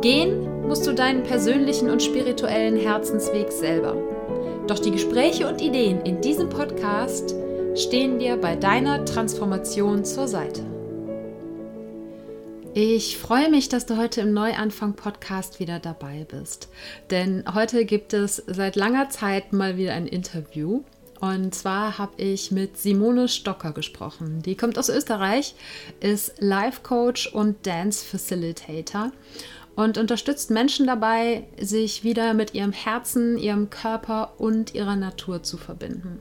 Gehen musst du deinen persönlichen und spirituellen Herzensweg selber. Doch die Gespräche und Ideen in diesem Podcast stehen dir bei deiner Transformation zur Seite. Ich freue mich, dass du heute im Neuanfang-Podcast wieder dabei bist. Denn heute gibt es seit langer Zeit mal wieder ein Interview. Und zwar habe ich mit Simone Stocker gesprochen. Die kommt aus Österreich, ist Life Coach und Dance Facilitator und unterstützt Menschen dabei, sich wieder mit ihrem Herzen, ihrem Körper und ihrer Natur zu verbinden.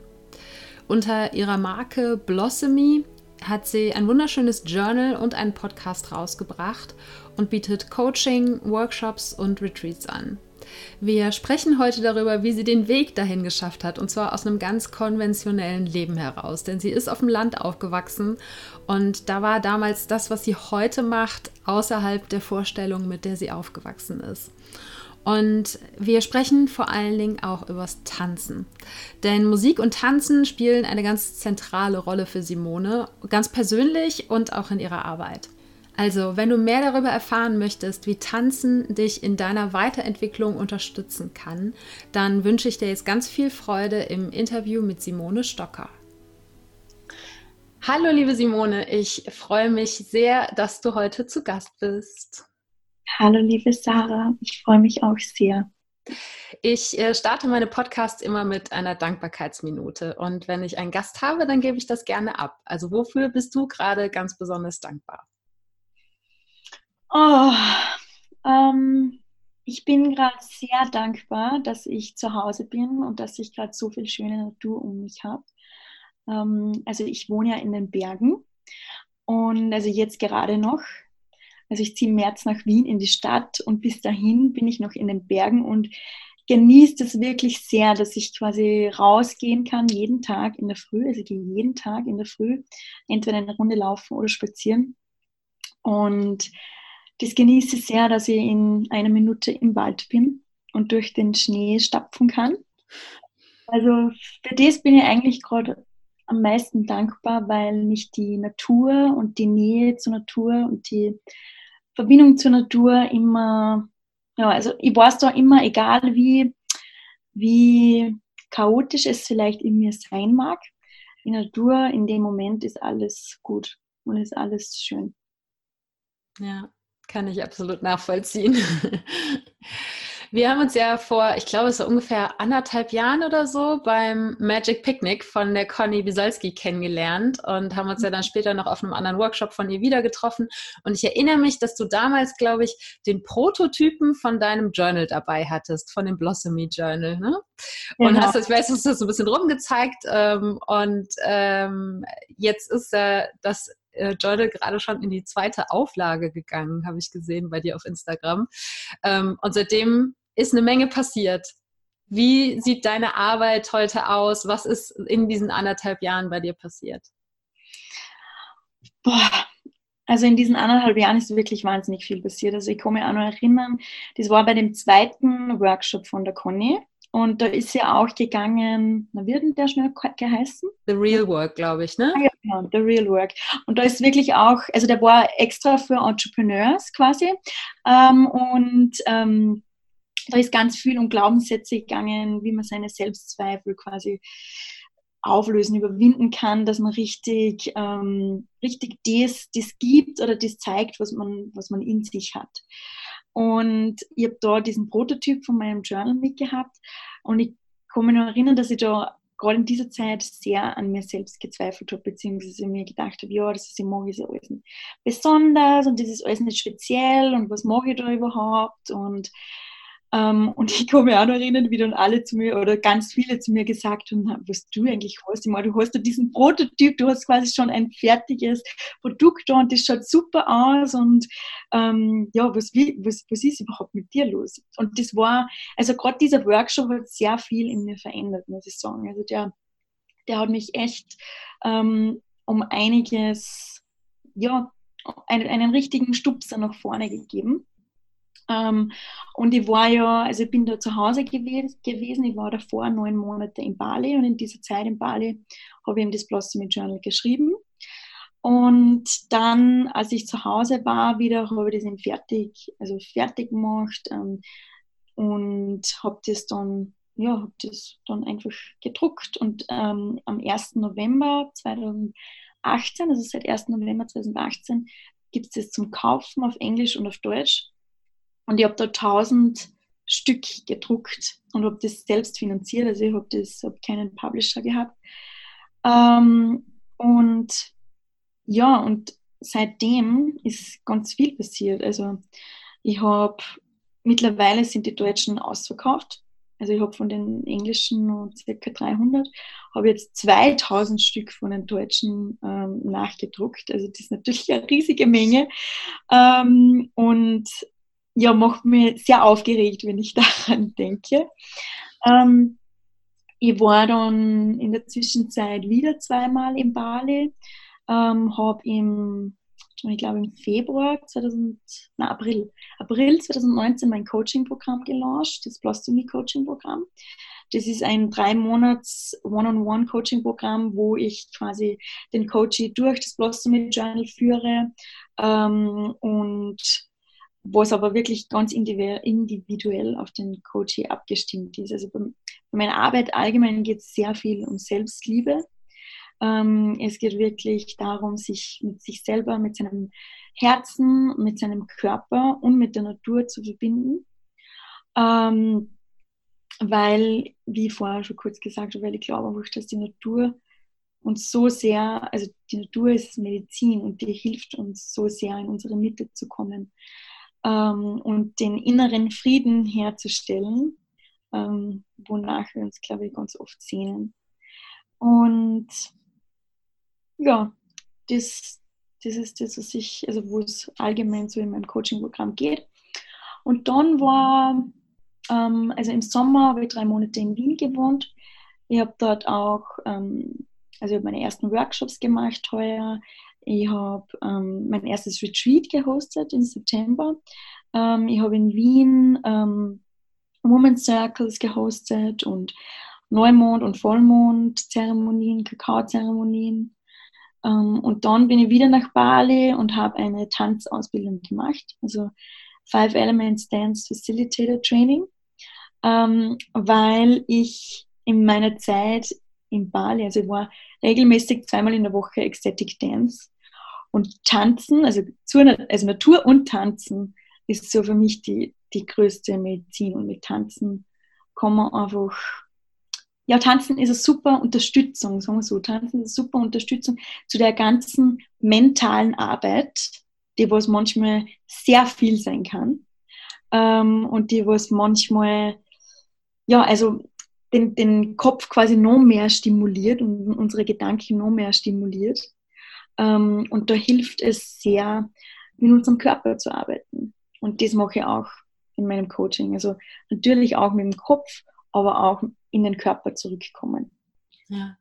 Unter ihrer Marke Blossomy hat sie ein wunderschönes Journal und einen Podcast rausgebracht und bietet Coaching, Workshops und Retreats an. Wir sprechen heute darüber, wie sie den Weg dahin geschafft hat, und zwar aus einem ganz konventionellen Leben heraus. Denn sie ist auf dem Land aufgewachsen und da war damals das, was sie heute macht, außerhalb der Vorstellung, mit der sie aufgewachsen ist. Und wir sprechen vor allen Dingen auch übers Tanzen. Denn Musik und Tanzen spielen eine ganz zentrale Rolle für Simone, ganz persönlich und auch in ihrer Arbeit. Also, wenn du mehr darüber erfahren möchtest, wie Tanzen dich in deiner Weiterentwicklung unterstützen kann, dann wünsche ich dir jetzt ganz viel Freude im Interview mit Simone Stocker. Hallo, liebe Simone, ich freue mich sehr, dass du heute zu Gast bist. Hallo, liebe Sarah, ich freue mich auch sehr. Ich äh, starte meine Podcasts immer mit einer Dankbarkeitsminute und wenn ich einen Gast habe, dann gebe ich das gerne ab. Also wofür bist du gerade ganz besonders dankbar? Oh, ähm, ich bin gerade sehr dankbar, dass ich zu Hause bin und dass ich gerade so viel schöne Natur um mich habe. Ähm, also ich wohne ja in den Bergen und also jetzt gerade noch. Also ich ziehe im März nach Wien in die Stadt und bis dahin bin ich noch in den Bergen und genieße es wirklich sehr, dass ich quasi rausgehen kann, jeden Tag in der Früh. Also ich gehe jeden Tag in der Früh entweder eine Runde laufen oder spazieren. Und das genieße ich sehr, dass ich in einer Minute im Wald bin und durch den Schnee stapfen kann. Also für das bin ich eigentlich gerade am meisten dankbar, weil mich die Natur und die Nähe zur Natur und die Verbindung zur Natur immer, ja, also ich weiß da immer, egal wie, wie chaotisch es vielleicht in mir sein mag, die Natur in dem Moment ist alles gut und ist alles schön. Ja, kann ich absolut nachvollziehen. Wir haben uns ja vor, ich glaube, es war ungefähr anderthalb Jahren oder so beim Magic Picnic von der Conny Bisalski kennengelernt und haben uns ja dann später noch auf einem anderen Workshop von ihr wieder getroffen. Und ich erinnere mich, dass du damals, glaube ich, den Prototypen von deinem Journal dabei hattest, von dem Blossomy Journal. Ne? Und genau. hast das, ich weiß, du hast das so ein bisschen rumgezeigt. Ähm, und ähm, jetzt ist äh, das äh, Journal gerade schon in die zweite Auflage gegangen, habe ich gesehen bei dir auf Instagram. Ähm, und seitdem ist eine Menge passiert. Wie sieht deine Arbeit heute aus? Was ist in diesen anderthalb Jahren bei dir passiert? Boah, also in diesen anderthalb Jahren ist wirklich wahnsinnig viel passiert. Also ich kann mich auch noch erinnern, das war bei dem zweiten Workshop von der Conny. Und da ist sie auch gegangen, na, wird denn der schnell geheißen? The Real Work, glaube ich, ne? Ah, ja, genau, The Real Work. Und da ist wirklich auch, also der war extra für Entrepreneurs quasi. Ähm, und ähm, da ist ganz viel um Glaubenssätze gegangen, wie man seine Selbstzweifel quasi auflösen, überwinden kann, dass man richtig, ähm, richtig das, das gibt oder das zeigt, was man, was man in sich hat. Und ich habe da diesen Prototyp von meinem Journal mitgehabt und ich kann mich noch erinnern, dass ich da gerade in dieser Zeit sehr an mir selbst gezweifelt habe, beziehungsweise mir gedacht habe, ja, das ist, ich mache ist alles nicht besonders und das ist alles nicht speziell und was mache ich da überhaupt? Und Ähm, und ich mich auch noch erinnern, wie dann alle zu mir oder ganz viele zu mir gesagt haben, was du eigentlich hast. Ich meine, du hast ja diesen Prototyp, du hast quasi schon ein fertiges Produkt da und das schaut super aus und ähm, ja, was, wie, was, was ist überhaupt mit dir los? Und das war, also gerade dieser Workshop hat sehr viel in mir verändert, muss ich sagen. Also der, der hat mich echt ähm, um einiges, ja, einen, einen richtigen Stupser nach vorne gegeben. Ähm, und ich war ja, also ich bin da zu Hause gewesen, ich war davor neun Monate in Bali und in dieser Zeit in Bali habe ich eben das Blossomy Journal geschrieben. Und dann, als ich zu Hause war, wieder habe ich das eben fertig, also fertig gemacht ähm, und habe das dann, ja, habe das dann einfach gedruckt und ähm, am 1. November 2018, also seit 1. November 2018, gibt es das zum Kaufen auf Englisch und auf Deutsch. Und ich habe da 1000 Stück gedruckt und habe das selbst finanziert. Also ich habe hab keinen Publisher gehabt. Ähm, und ja, und seitdem ist ganz viel passiert. Also ich habe, mittlerweile sind die Deutschen ausverkauft. Also ich habe von den englischen ca. 300, habe jetzt 2000 Stück von den deutschen ähm, nachgedruckt. Also das ist natürlich eine riesige Menge. Ähm, und ja, macht mich sehr aufgeregt, wenn ich daran denke. Ähm, ich war dann in der Zwischenzeit wieder zweimal in Bali, ähm, habe im, ich glaube im Februar 2000, nein, April, April 2019 mein Coaching-Programm gelauncht, das Blostomy-Coaching-Programm. Das ist ein drei Monats One-on-One-Coaching-Programm, wo ich quasi den Coaching durch das Blostomy Journal führe ähm, und wo es aber wirklich ganz individuell auf den Coach abgestimmt ist. Also bei meiner Arbeit allgemein geht es sehr viel um Selbstliebe. Ähm, es geht wirklich darum, sich mit sich selber, mit seinem Herzen, mit seinem Körper und mit der Natur zu verbinden. Ähm, weil, wie vorher schon kurz gesagt habe, weil ich glaube einfach, dass die Natur uns so sehr, also die Natur ist Medizin und die hilft uns so sehr in unsere Mitte zu kommen ähm, und den inneren Frieden herzustellen, ähm, wonach wir uns, glaube ich, ganz oft sehnen. Und ja, das, das ist das, was ich, also wo es allgemein so in meinem Coaching-Programm geht. Und dann war, ähm, also im Sommer habe ich drei Monate in Wien gewohnt. Ich habe dort auch, ähm, also ich habe meine ersten Workshops gemacht heuer. Ich habe ähm, mein erstes Retreat gehostet im September. Ähm, ich habe in Wien ähm, Women's Circles gehostet und Neumond- und Vollmond-Zeremonien, Kakao-Zeremonien. Ähm, und dann bin ich wieder nach Bali und habe eine Tanzausbildung gemacht, also Five Elements Dance Facilitator Training, ähm, weil ich in meiner Zeit in Bali, also ich war regelmäßig zweimal in der Woche Ecstatic Dance und Tanzen, also, zu, also Natur und Tanzen, ist so für mich die, die größte Medizin. Und mit Tanzen kann man einfach, ja, Tanzen ist eine super Unterstützung, sagen wir so. Tanzen ist eine super Unterstützung zu der ganzen mentalen Arbeit, die was manchmal sehr viel sein kann. Ähm, und die was manchmal, ja, also den, den Kopf quasi noch mehr stimuliert und unsere Gedanken noch mehr stimuliert. Ähm, und da hilft es sehr, mit unserem Körper zu arbeiten. Und das mache ich auch in meinem Coaching. Also natürlich auch mit dem Kopf, aber auch in den Körper zurückkommen. Ja.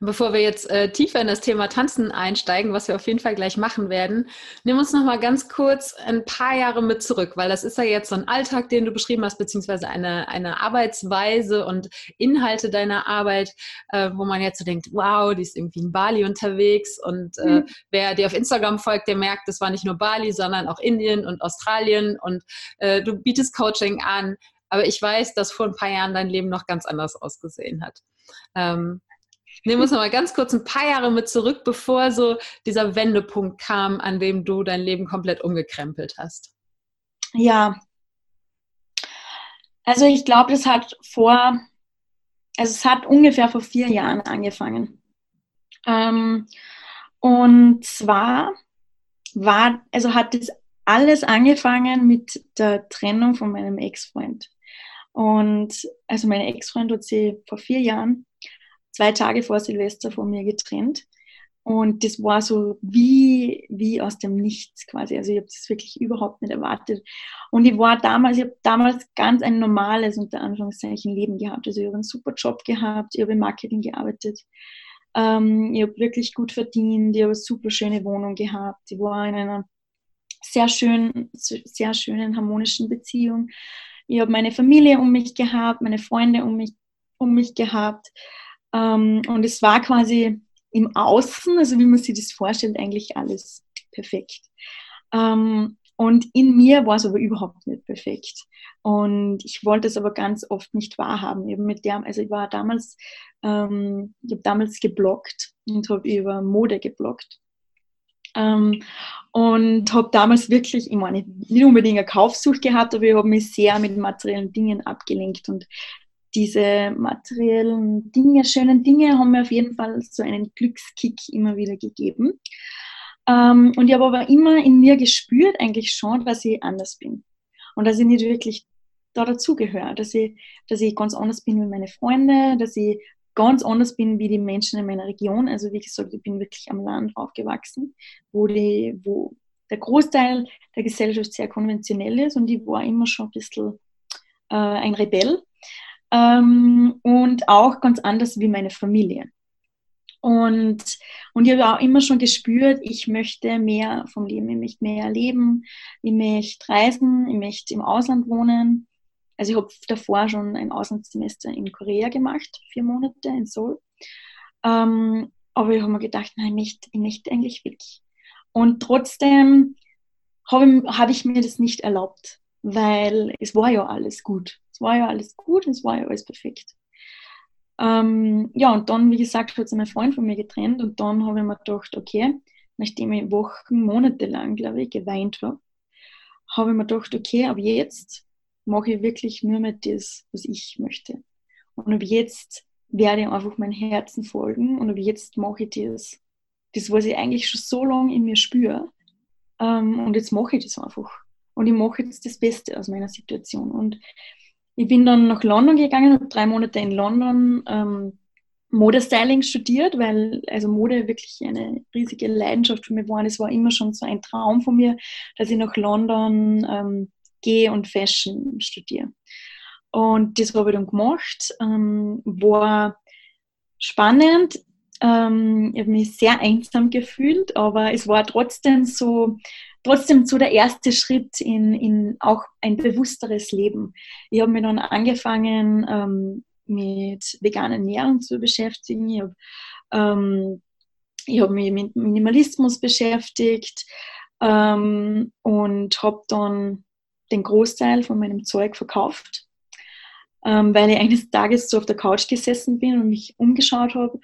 Bevor wir jetzt äh, tiefer in das Thema Tanzen einsteigen, was wir auf jeden Fall gleich machen werden, nimm uns noch mal ganz kurz ein paar Jahre mit zurück, weil das ist ja jetzt so ein Alltag, den du beschrieben hast, beziehungsweise eine, eine Arbeitsweise und Inhalte deiner Arbeit, äh, wo man jetzt so denkt, wow, die ist irgendwie in Bali unterwegs und äh, mhm. wer dir auf Instagram folgt, der merkt, das war nicht nur Bali, sondern auch Indien und Australien und äh, du bietest Coaching an. Aber ich weiß, dass vor ein paar Jahren dein Leben noch ganz anders ausgesehen hat. Ähm, Nehmen wir uns noch mal ganz kurz ein paar Jahre mit zurück, bevor so dieser Wendepunkt kam, an dem du dein Leben komplett umgekrempelt hast. Ja. Also ich glaube, das hat vor, also es hat ungefähr vor vier Jahren angefangen. Ähm, und zwar war, also hat das alles angefangen mit der Trennung von meinem Ex-Freund. Und also meine Ex-Freund hat sie vor vier Jahren, zwei Tage vor Silvester von mir getrennt. Und das war so wie, wie aus dem Nichts quasi. Also ich habe das wirklich überhaupt nicht erwartet. Und ich war damals, ich habe damals ganz ein normales, unter Anführungszeichen, Leben gehabt. Also ich habe einen super Job gehabt, ich habe im Marketing gearbeitet. Ähm, ich habe wirklich gut verdient, ich habe eine super schöne Wohnung gehabt. Ich war in einer sehr schönen, sehr schönen, harmonischen Beziehung. Ich habe meine Familie um mich gehabt, meine Freunde um mich, um mich gehabt. Ähm, und es war quasi im Außen, also wie man sich das vorstellt, eigentlich alles perfekt. Ähm, und in mir war es aber überhaupt nicht perfekt. Und ich wollte es aber ganz oft nicht wahrhaben. Eben mit der, also ich war damals, ähm, ich habe damals geblockt und habe über Mode geblockt. Ähm, und habe damals wirklich, ich meine, nicht unbedingt eine Kaufsucht gehabt, aber ich habe mich sehr mit materiellen Dingen abgelenkt und diese materiellen Dinge, schönen Dinge haben mir auf jeden Fall so einen Glückskick immer wieder gegeben. Ähm, und ich habe aber immer in mir gespürt, eigentlich schon, dass ich anders bin. Und dass ich nicht wirklich da dazugehöre, dass ich, dass ich ganz anders bin wie meine Freunde, dass ich ganz anders bin wie die Menschen in meiner Region. Also wie gesagt, ich bin wirklich am Land aufgewachsen, wo, die, wo der Großteil der Gesellschaft sehr konventionell ist und ich war immer schon ein bisschen äh, ein Rebell ähm, und auch ganz anders wie meine Familie. Und, und ich habe auch immer schon gespürt, ich möchte mehr vom Leben, ich möchte mehr erleben, ich möchte reisen, ich möchte im Ausland wohnen. Also ich habe davor schon ein Auslandssemester in Korea gemacht, vier Monate in Seoul. Ähm, aber ich habe mir gedacht, nein, ich möchte, ich möchte eigentlich weg. Und trotzdem habe hab ich mir das nicht erlaubt, weil es war ja alles gut war ja alles gut es war ja alles perfekt. Ähm, ja, und dann, wie gesagt, hat sich mein Freund von mir getrennt und dann habe ich mir gedacht, okay, nachdem ich Wochen, Monate lang, glaube ich, geweint habe, habe ich mir gedacht, okay, ab jetzt mache ich wirklich nur mehr das, was ich möchte. Und ab jetzt werde ich einfach mein Herzen folgen und ab jetzt mache ich das, das, was ich eigentlich schon so lange in mir spüre. Ähm, und jetzt mache ich das einfach. Und ich mache jetzt das Beste aus meiner Situation. Und ich bin dann nach London gegangen, habe drei Monate in London ähm, Modestyling studiert, weil also Mode wirklich eine riesige Leidenschaft für mich war. Es war immer schon so ein Traum von mir, dass ich nach London ähm, gehe und Fashion studiere. Und das habe ich dann gemacht. Ähm, war spannend. Ähm, ich habe mich sehr einsam gefühlt, aber es war trotzdem so trotzdem so der erste Schritt in, in auch ein bewussteres Leben. Ich habe mir dann angefangen, ähm, mit veganer Ernährung zu beschäftigen. Ich habe ähm, hab mich mit Minimalismus beschäftigt ähm, und habe dann den Großteil von meinem Zeug verkauft, ähm, weil ich eines Tages so auf der Couch gesessen bin und mich umgeschaut habe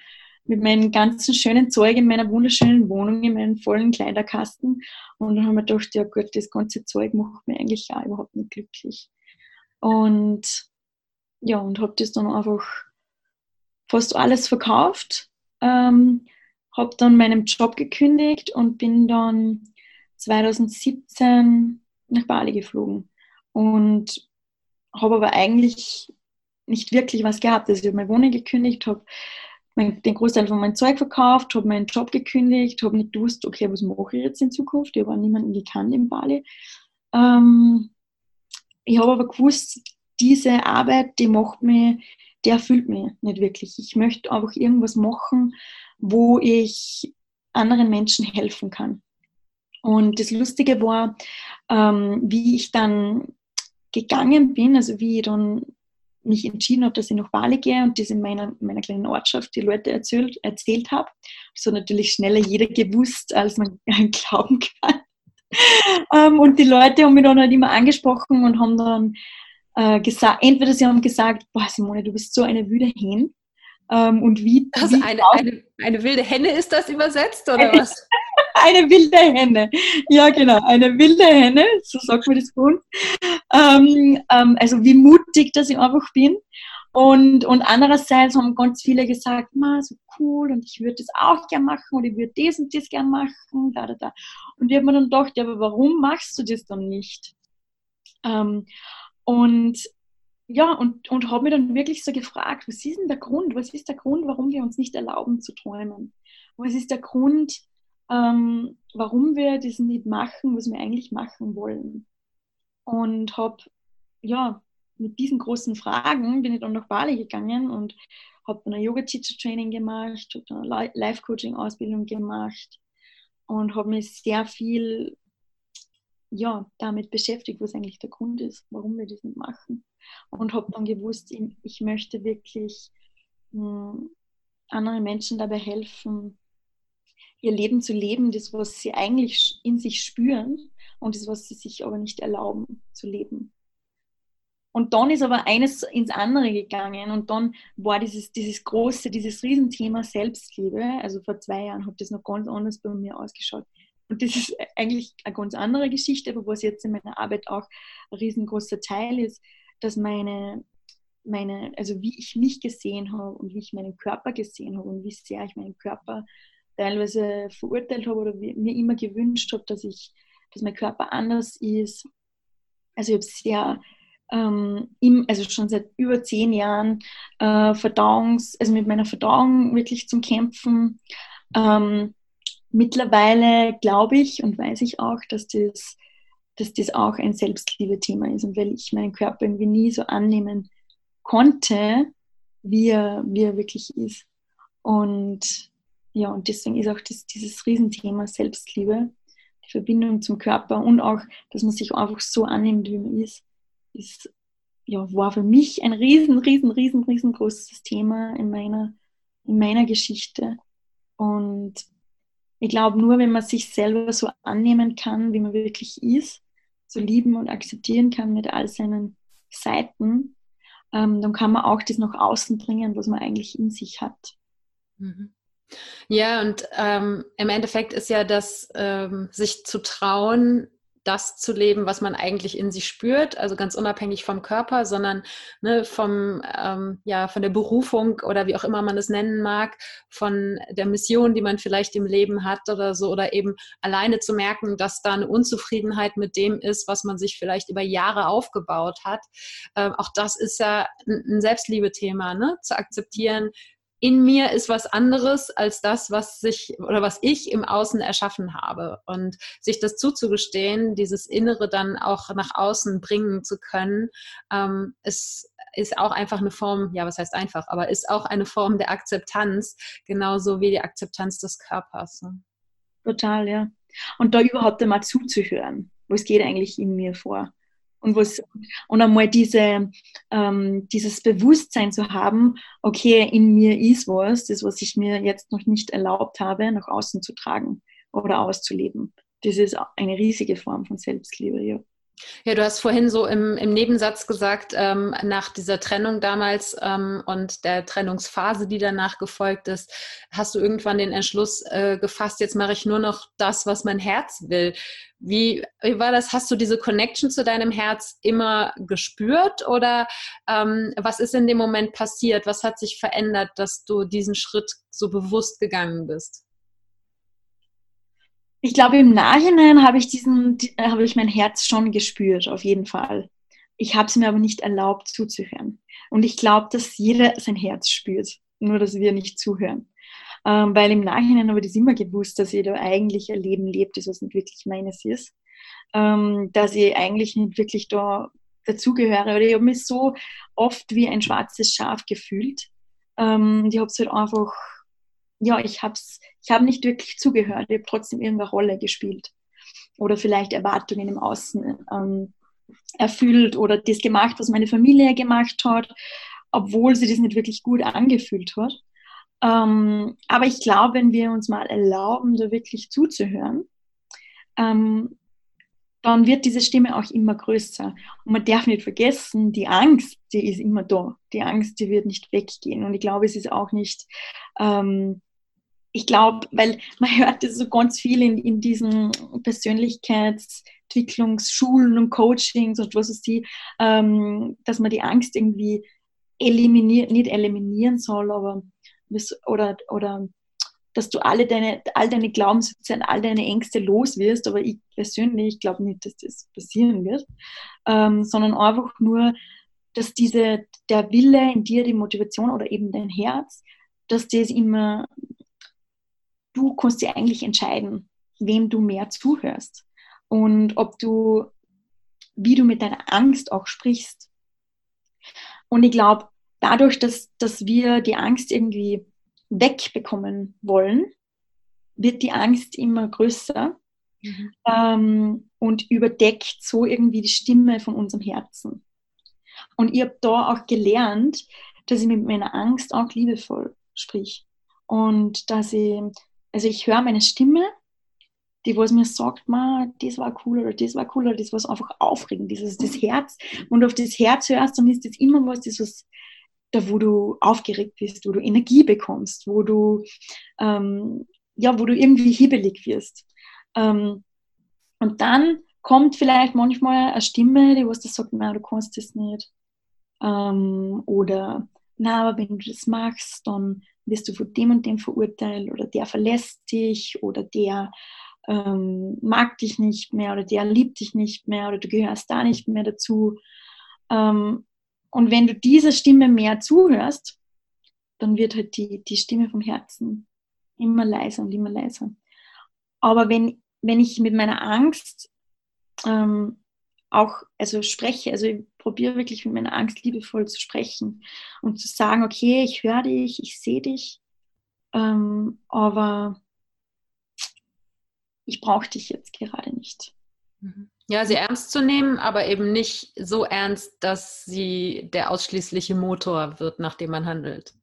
mit meinem ganzen schönen Zeug in meiner wunderschönen Wohnung, in meinem vollen Kleiderkasten. Und dann haben wir gedacht, ja gut, das ganze Zeug macht mir eigentlich auch überhaupt nicht glücklich. Und ja, und habe das dann einfach fast alles verkauft, ähm, habe dann meinen Job gekündigt und bin dann 2017 nach Bali geflogen. Und habe aber eigentlich nicht wirklich was gehabt. Also ich habe meine Wohnung gekündigt, habe mein, den Großteil von meinem Zeug verkauft, habe meinen Job gekündigt, habe nicht gewusst, okay, was mache ich jetzt in Zukunft? Ich habe niemanden gekannt in Bali. Ähm, ich habe aber gewusst, diese Arbeit, die macht mich, die erfüllt mich nicht wirklich. Ich möchte einfach irgendwas machen, wo ich anderen Menschen helfen kann. Und das Lustige war, ähm, wie ich dann gegangen bin, also wie ich dann mich entschieden habe, dass ich nach Bali gehe und das in meiner, meiner kleinen Ortschaft die Leute erzählt, erzählt habe. So natürlich schneller jeder gewusst, als man glauben kann. ähm, und die Leute haben mich dann halt immer angesprochen und haben dann äh, gesagt, entweder sie haben gesagt, boah Simone, du bist so eine wüde Hen. Ähm, und wie, also wie eine, eine, eine wilde Henne ist das übersetzt, oder was? Eine wilde Henne. Ja, genau, eine wilde Henne, so sagt man das gut. Ähm, ähm, also wie mutig, dass ich einfach bin. Und, und andererseits haben ganz viele gesagt, Ma, so cool und ich würde das auch gerne machen und ich würde das und das gerne machen. Da, da, da. Und ich habe mir dann gedacht, ja, aber warum machst du das dann nicht? Ähm, und ja, und, und habe mir dann wirklich so gefragt, was ist denn der Grund? Was ist der Grund, warum wir uns nicht erlauben zu träumen? Was ist der Grund, ähm, warum wir das nicht machen, was wir eigentlich machen wollen? Und habe, ja, mit diesen großen Fragen bin ich dann nach Bali gegangen und habe eine Yoga-Teacher-Training gemacht, habe eine Life-Coaching-Ausbildung gemacht und habe mich sehr viel ja, damit beschäftigt, was eigentlich der Grund ist, warum wir das nicht machen. Und habe dann gewusst, ich möchte wirklich mh, hm, anderen Menschen dabei helfen, ihr Leben zu leben, das, was sie eigentlich in sich spüren und das, was sie sich aber nicht erlauben zu leben. Und dann ist aber eines ins andere gegangen und dann war dieses, dieses große, dieses Riesenthema Selbstliebe. Also vor zwei Jahren hat das noch ganz anders bei mir ausgeschaut. Und das ist eigentlich eine ganz andere Geschichte, aber was jetzt in meiner Arbeit auch ein riesengroßer Teil ist, dass meine, meine, also wie ich mich gesehen habe und wie ich meinen Körper gesehen habe und wie sehr ich meinen Körper teilweise verurteilt habe oder mir immer gewünscht habe, dass ich, dass mein Körper anders ist. Also ich habe sehr ähm, im, also schon seit über zehn Jahren äh, Verdauungs, also mit meiner Verdauung wirklich zum Kämpfen. Ähm, mittlerweile glaube ich und weiß ich auch, dass das, dass das auch ein Selbstliebe-Thema ist. Und weil ich meinen Körper irgendwie nie so annehmen konnte, wie er, wie er wirklich ist. Und ja, und deswegen ist auch das, dieses Riesenthema Selbstliebe, die Verbindung zum Körper und auch, dass man sich einfach so annimmt, wie man ist, ist ja, war für mich ein riesen, riesen, riesen, riesengroßes Thema in meiner, in meiner Geschichte. Und ich glaube, nur wenn man sich selber so annehmen kann, wie man wirklich ist, so lieben und akzeptieren kann mit all seinen Seiten, ähm, dann kann man auch das nach außen bringen, was man eigentlich in sich hat. Mhm. Ja, und ähm, im Endeffekt ist ja das, ähm, sich zu trauen, das zu leben, was man eigentlich in sich spürt, also ganz unabhängig vom Körper, sondern ne, vom, ähm, ja, von der Berufung oder wie auch immer man es nennen mag, von der Mission, die man vielleicht im Leben hat oder so, oder eben alleine zu merken, dass da eine Unzufriedenheit mit dem ist, was man sich vielleicht über Jahre aufgebaut hat. Ähm, auch das ist ja ein Selbstliebe-Thema, ne? zu akzeptieren, in mir ist was anderes als das, was sich oder was ich im Außen erschaffen habe. Und sich das zuzugestehen, dieses Innere dann auch nach außen bringen zu können, ähm, ist, ist auch einfach eine Form, ja, was heißt einfach, aber ist auch eine Form der Akzeptanz, genauso wie die Akzeptanz des Körpers. Ne? Total, ja. Und da überhaupt einmal zuzuhören, was geht eigentlich in mir vor und, was, und einmal diese, ähm, dieses Bewusstsein zu haben, okay, in mir ist was, das, was ich mir jetzt noch nicht erlaubt habe, nach außen zu tragen oder auszuleben. Das ist eine riesige Form von Selbstliebe, ja. Ja, du hast vorhin so im, im Nebensatz gesagt, ähm, nach dieser Trennung damals ähm, und der Trennungsphase, die danach gefolgt ist, hast du irgendwann den Entschluss äh, gefasst, jetzt mache ich nur noch das, was mein Herz will. Wie, wie war das? Hast du diese Connection zu deinem Herz immer gespürt oder ähm, was ist in dem Moment passiert? Was hat sich verändert, dass du diesen Schritt so bewusst gegangen bist? Ich glaube, im Nachhinein habe ich diesen, habe ich mein Herz schon gespürt, auf jeden Fall. Ich habe es mir aber nicht erlaubt zuzuhören. Und ich glaube, dass jeder sein Herz spürt, nur dass wir nicht zuhören. Ähm, weil im Nachhinein habe ich das immer gewusst, dass jeder eigentlich ein Leben lebt, das was nicht wirklich meines ist. Ähm, dass ich eigentlich nicht wirklich da dazugehöre. Oder ich habe mich so oft wie ein schwarzes Schaf gefühlt. Ähm, ich habe es halt einfach ja, ich habe ich hab nicht wirklich zugehört, ich habe trotzdem irgendeine Rolle gespielt oder vielleicht Erwartungen im Außen ähm, erfüllt oder das gemacht, was meine Familie gemacht hat, obwohl sie das nicht wirklich gut angefühlt hat. Ähm, aber ich glaube, wenn wir uns mal erlauben, da wirklich zuzuhören, ähm, dann wird diese Stimme auch immer größer. Und man darf nicht vergessen, die Angst, die ist immer da. Die Angst, die wird nicht weggehen. Und ich glaube, es ist auch nicht ähm, ich glaube, weil man hört das so ganz viel in, in diesen Persönlichkeitsentwicklungsschulen und Coachings und was ist die, ähm, dass man die Angst irgendwie eliminiert, nicht eliminieren soll, aber oder, oder dass du alle deine, all deine Glaubenssätze und all deine Ängste los wirst, aber ich persönlich glaube nicht, dass das passieren wird, ähm, sondern einfach nur, dass diese, der Wille in dir, die Motivation oder eben dein Herz, dass das immer, du kannst dir eigentlich entscheiden, wem du mehr zuhörst und ob du, wie du mit deiner Angst auch sprichst. Und ich glaube, dadurch, dass, dass wir die Angst irgendwie wegbekommen wollen, wird die Angst immer größer mhm. ähm, und überdeckt so irgendwie die Stimme von unserem Herzen. Und ich habe da auch gelernt, dass ich mit meiner Angst auch liebevoll sprich. Und dass ich, also ich höre meine Stimme, die was mir sagt, Ma, das war cool oder das war cool oder das war einfach aufregend, dieses das Herz. Und auf das Herz hörst, dann ist das immer was, das was da, wo du aufgeregt bist, wo du Energie bekommst, wo du ähm, ja, wo du irgendwie hibbelig wirst. Ähm, und dann kommt vielleicht manchmal eine Stimme, die was das sagt, na, du kannst das nicht. Ähm, oder na, aber wenn du das machst, dann wirst du von dem und dem verurteilt oder der verlässt dich oder der ähm, mag dich nicht mehr oder der liebt dich nicht mehr oder du gehörst da nicht mehr dazu. Ähm, und wenn du dieser Stimme mehr zuhörst, dann wird halt die, die Stimme vom Herzen immer leiser und immer leiser. Aber wenn, wenn ich mit meiner Angst ähm, auch also spreche, also probiere wirklich mit meiner Angst liebevoll zu sprechen und zu sagen, okay, ich höre dich, ich sehe dich, ähm, aber ich brauche dich jetzt gerade nicht. Mhm. Ja, sie ernst zu nehmen, aber eben nicht so ernst, dass sie der ausschließliche Motor wird, nach dem man handelt.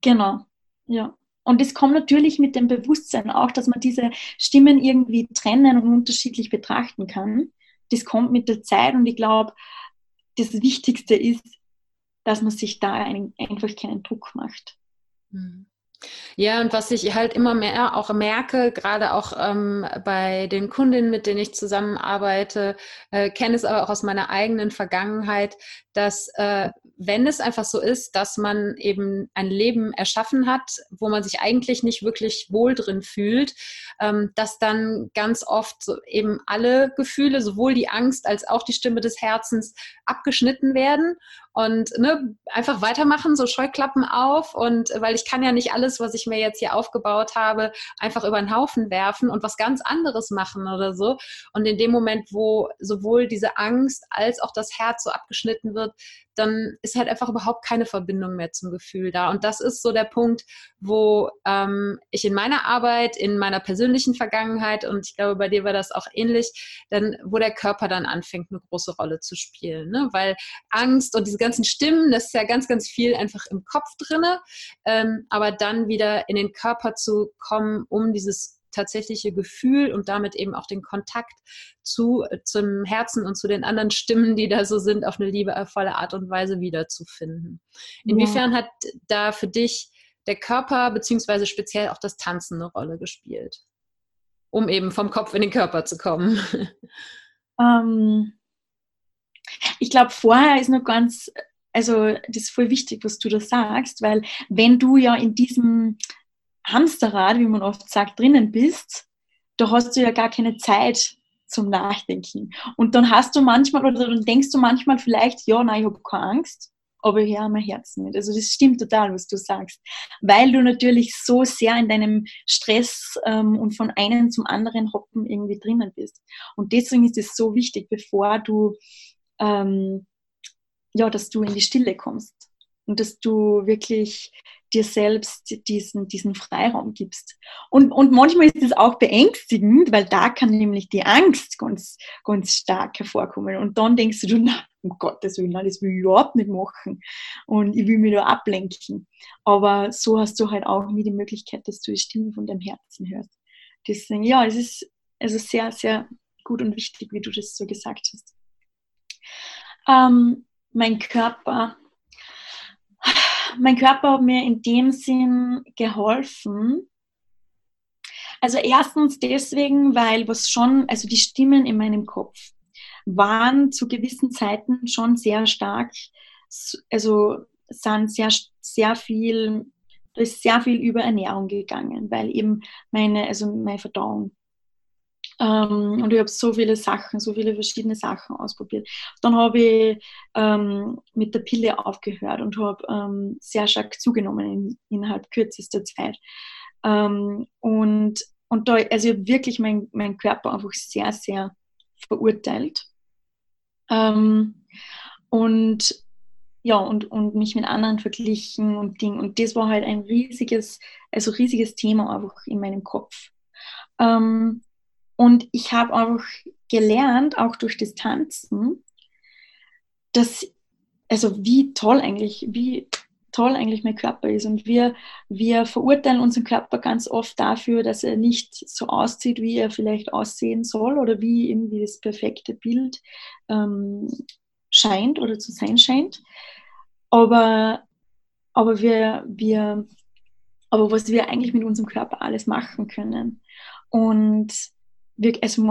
Genau, ja. Und es kommt natürlich mit dem Bewusstsein auch, dass man diese Stimmen irgendwie trennen und unterschiedlich betrachten kann. Das kommt mit der Zeit und ich glaube, das Wichtigste ist, dass man sich da einfach keinen Druck macht. Mhm. Ja, und was ich halt immer mehr auch merke, gerade auch ähm, bei den Kundinnen, mit denen ich zusammenarbeite, äh, kenne es aber auch aus meiner eigenen Vergangenheit, dass äh, wenn es einfach so ist, dass man eben ein Leben erschaffen hat, wo man sich eigentlich nicht wirklich wohl drin fühlt, ähm, dass dann ganz oft eben alle Gefühle, sowohl die Angst als auch die Stimme des Herzens, abgeschnitten werden und ne, einfach weitermachen, so Scheuklappen auf und weil ich kann ja nicht alles, was ich mir jetzt hier aufgebaut habe, einfach über den Haufen werfen und was ganz anderes machen oder so. Und in dem Moment, wo sowohl diese Angst als auch das Herz so abgeschnitten wird, dann ist halt einfach überhaupt keine Verbindung mehr zum Gefühl da. Und das ist so der Punkt, wo ähm, ich in meiner Arbeit, in meiner persönlichen Vergangenheit, und ich glaube, bei dir war das auch ähnlich, dann, wo der Körper dann anfängt, eine große Rolle zu spielen. Ne? Weil Angst und diese ganzen Stimmen, das ist ja ganz, ganz viel einfach im Kopf drinne, ähm, aber dann wieder in den Körper zu kommen, um dieses tatsächliche Gefühl und damit eben auch den Kontakt zu, zum Herzen und zu den anderen Stimmen, die da so sind, auf eine liebevolle Art und Weise wiederzufinden. Inwiefern ja. hat da für dich der Körper beziehungsweise speziell auch das Tanzen eine Rolle gespielt, um eben vom Kopf in den Körper zu kommen? Ähm, ich glaube, vorher ist noch ganz, also das ist voll wichtig, was du da sagst, weil wenn du ja in diesem Hamsterrad, wie man oft sagt, drinnen bist, da hast du ja gar keine Zeit zum Nachdenken. Und dann hast du manchmal, oder dann denkst du manchmal vielleicht, ja, nein, ich habe keine Angst, aber ich höre mein Herz nicht. Also das stimmt total, was du sagst. Weil du natürlich so sehr in deinem Stress ähm, und von einem zum anderen hoppen irgendwie drinnen bist. Und deswegen ist es so wichtig, bevor du, ähm, ja, dass du in die Stille kommst und dass du wirklich dir selbst diesen, diesen Freiraum gibst. Und, und manchmal ist es auch beängstigend, weil da kann nämlich die Angst ganz, ganz stark hervorkommen. Und dann denkst du, na, um Gottes Willen, das will ich überhaupt nicht machen. Und ich will mich da ablenken. Aber so hast du halt auch nie die Möglichkeit, dass du die Stimme von deinem Herzen hörst. Deswegen, ja, es ist also sehr, sehr gut und wichtig, wie du das so gesagt hast. Ähm, mein Körper mein Körper hat mir in dem Sinn geholfen. Also erstens deswegen, weil was schon, also die Stimmen in meinem Kopf waren zu gewissen Zeiten schon sehr stark, also sind sehr, sehr viel, da ist sehr viel über Ernährung gegangen, weil eben meine, also meine Verdauung Ähm, und ich habe so viele Sachen, so viele verschiedene Sachen ausprobiert. Dann habe ich ähm, mit der Pille aufgehört und habe ähm, sehr stark zugenommen in, innerhalb kürzester Zeit. Ähm, und, und da, also ich habe wirklich meinen mein Körper einfach sehr, sehr verurteilt. Ähm, und ja, und, und mich mit anderen verglichen und Ding. Und das war halt ein riesiges, also riesiges Thema einfach in meinem Kopf. Ähm, und ich habe einfach gelernt, auch durch das Tanzen, dass, also wie toll eigentlich, wie toll eigentlich mein Körper ist. Und wir, wir verurteilen unseren Körper ganz oft dafür, dass er nicht so aussieht, wie er vielleicht aussehen soll oder wie irgendwie das perfekte Bild ähm, scheint oder zu sein scheint. Aber, aber, wir, wir, aber was wir eigentlich mit unserem Körper alles machen können. Und wir, also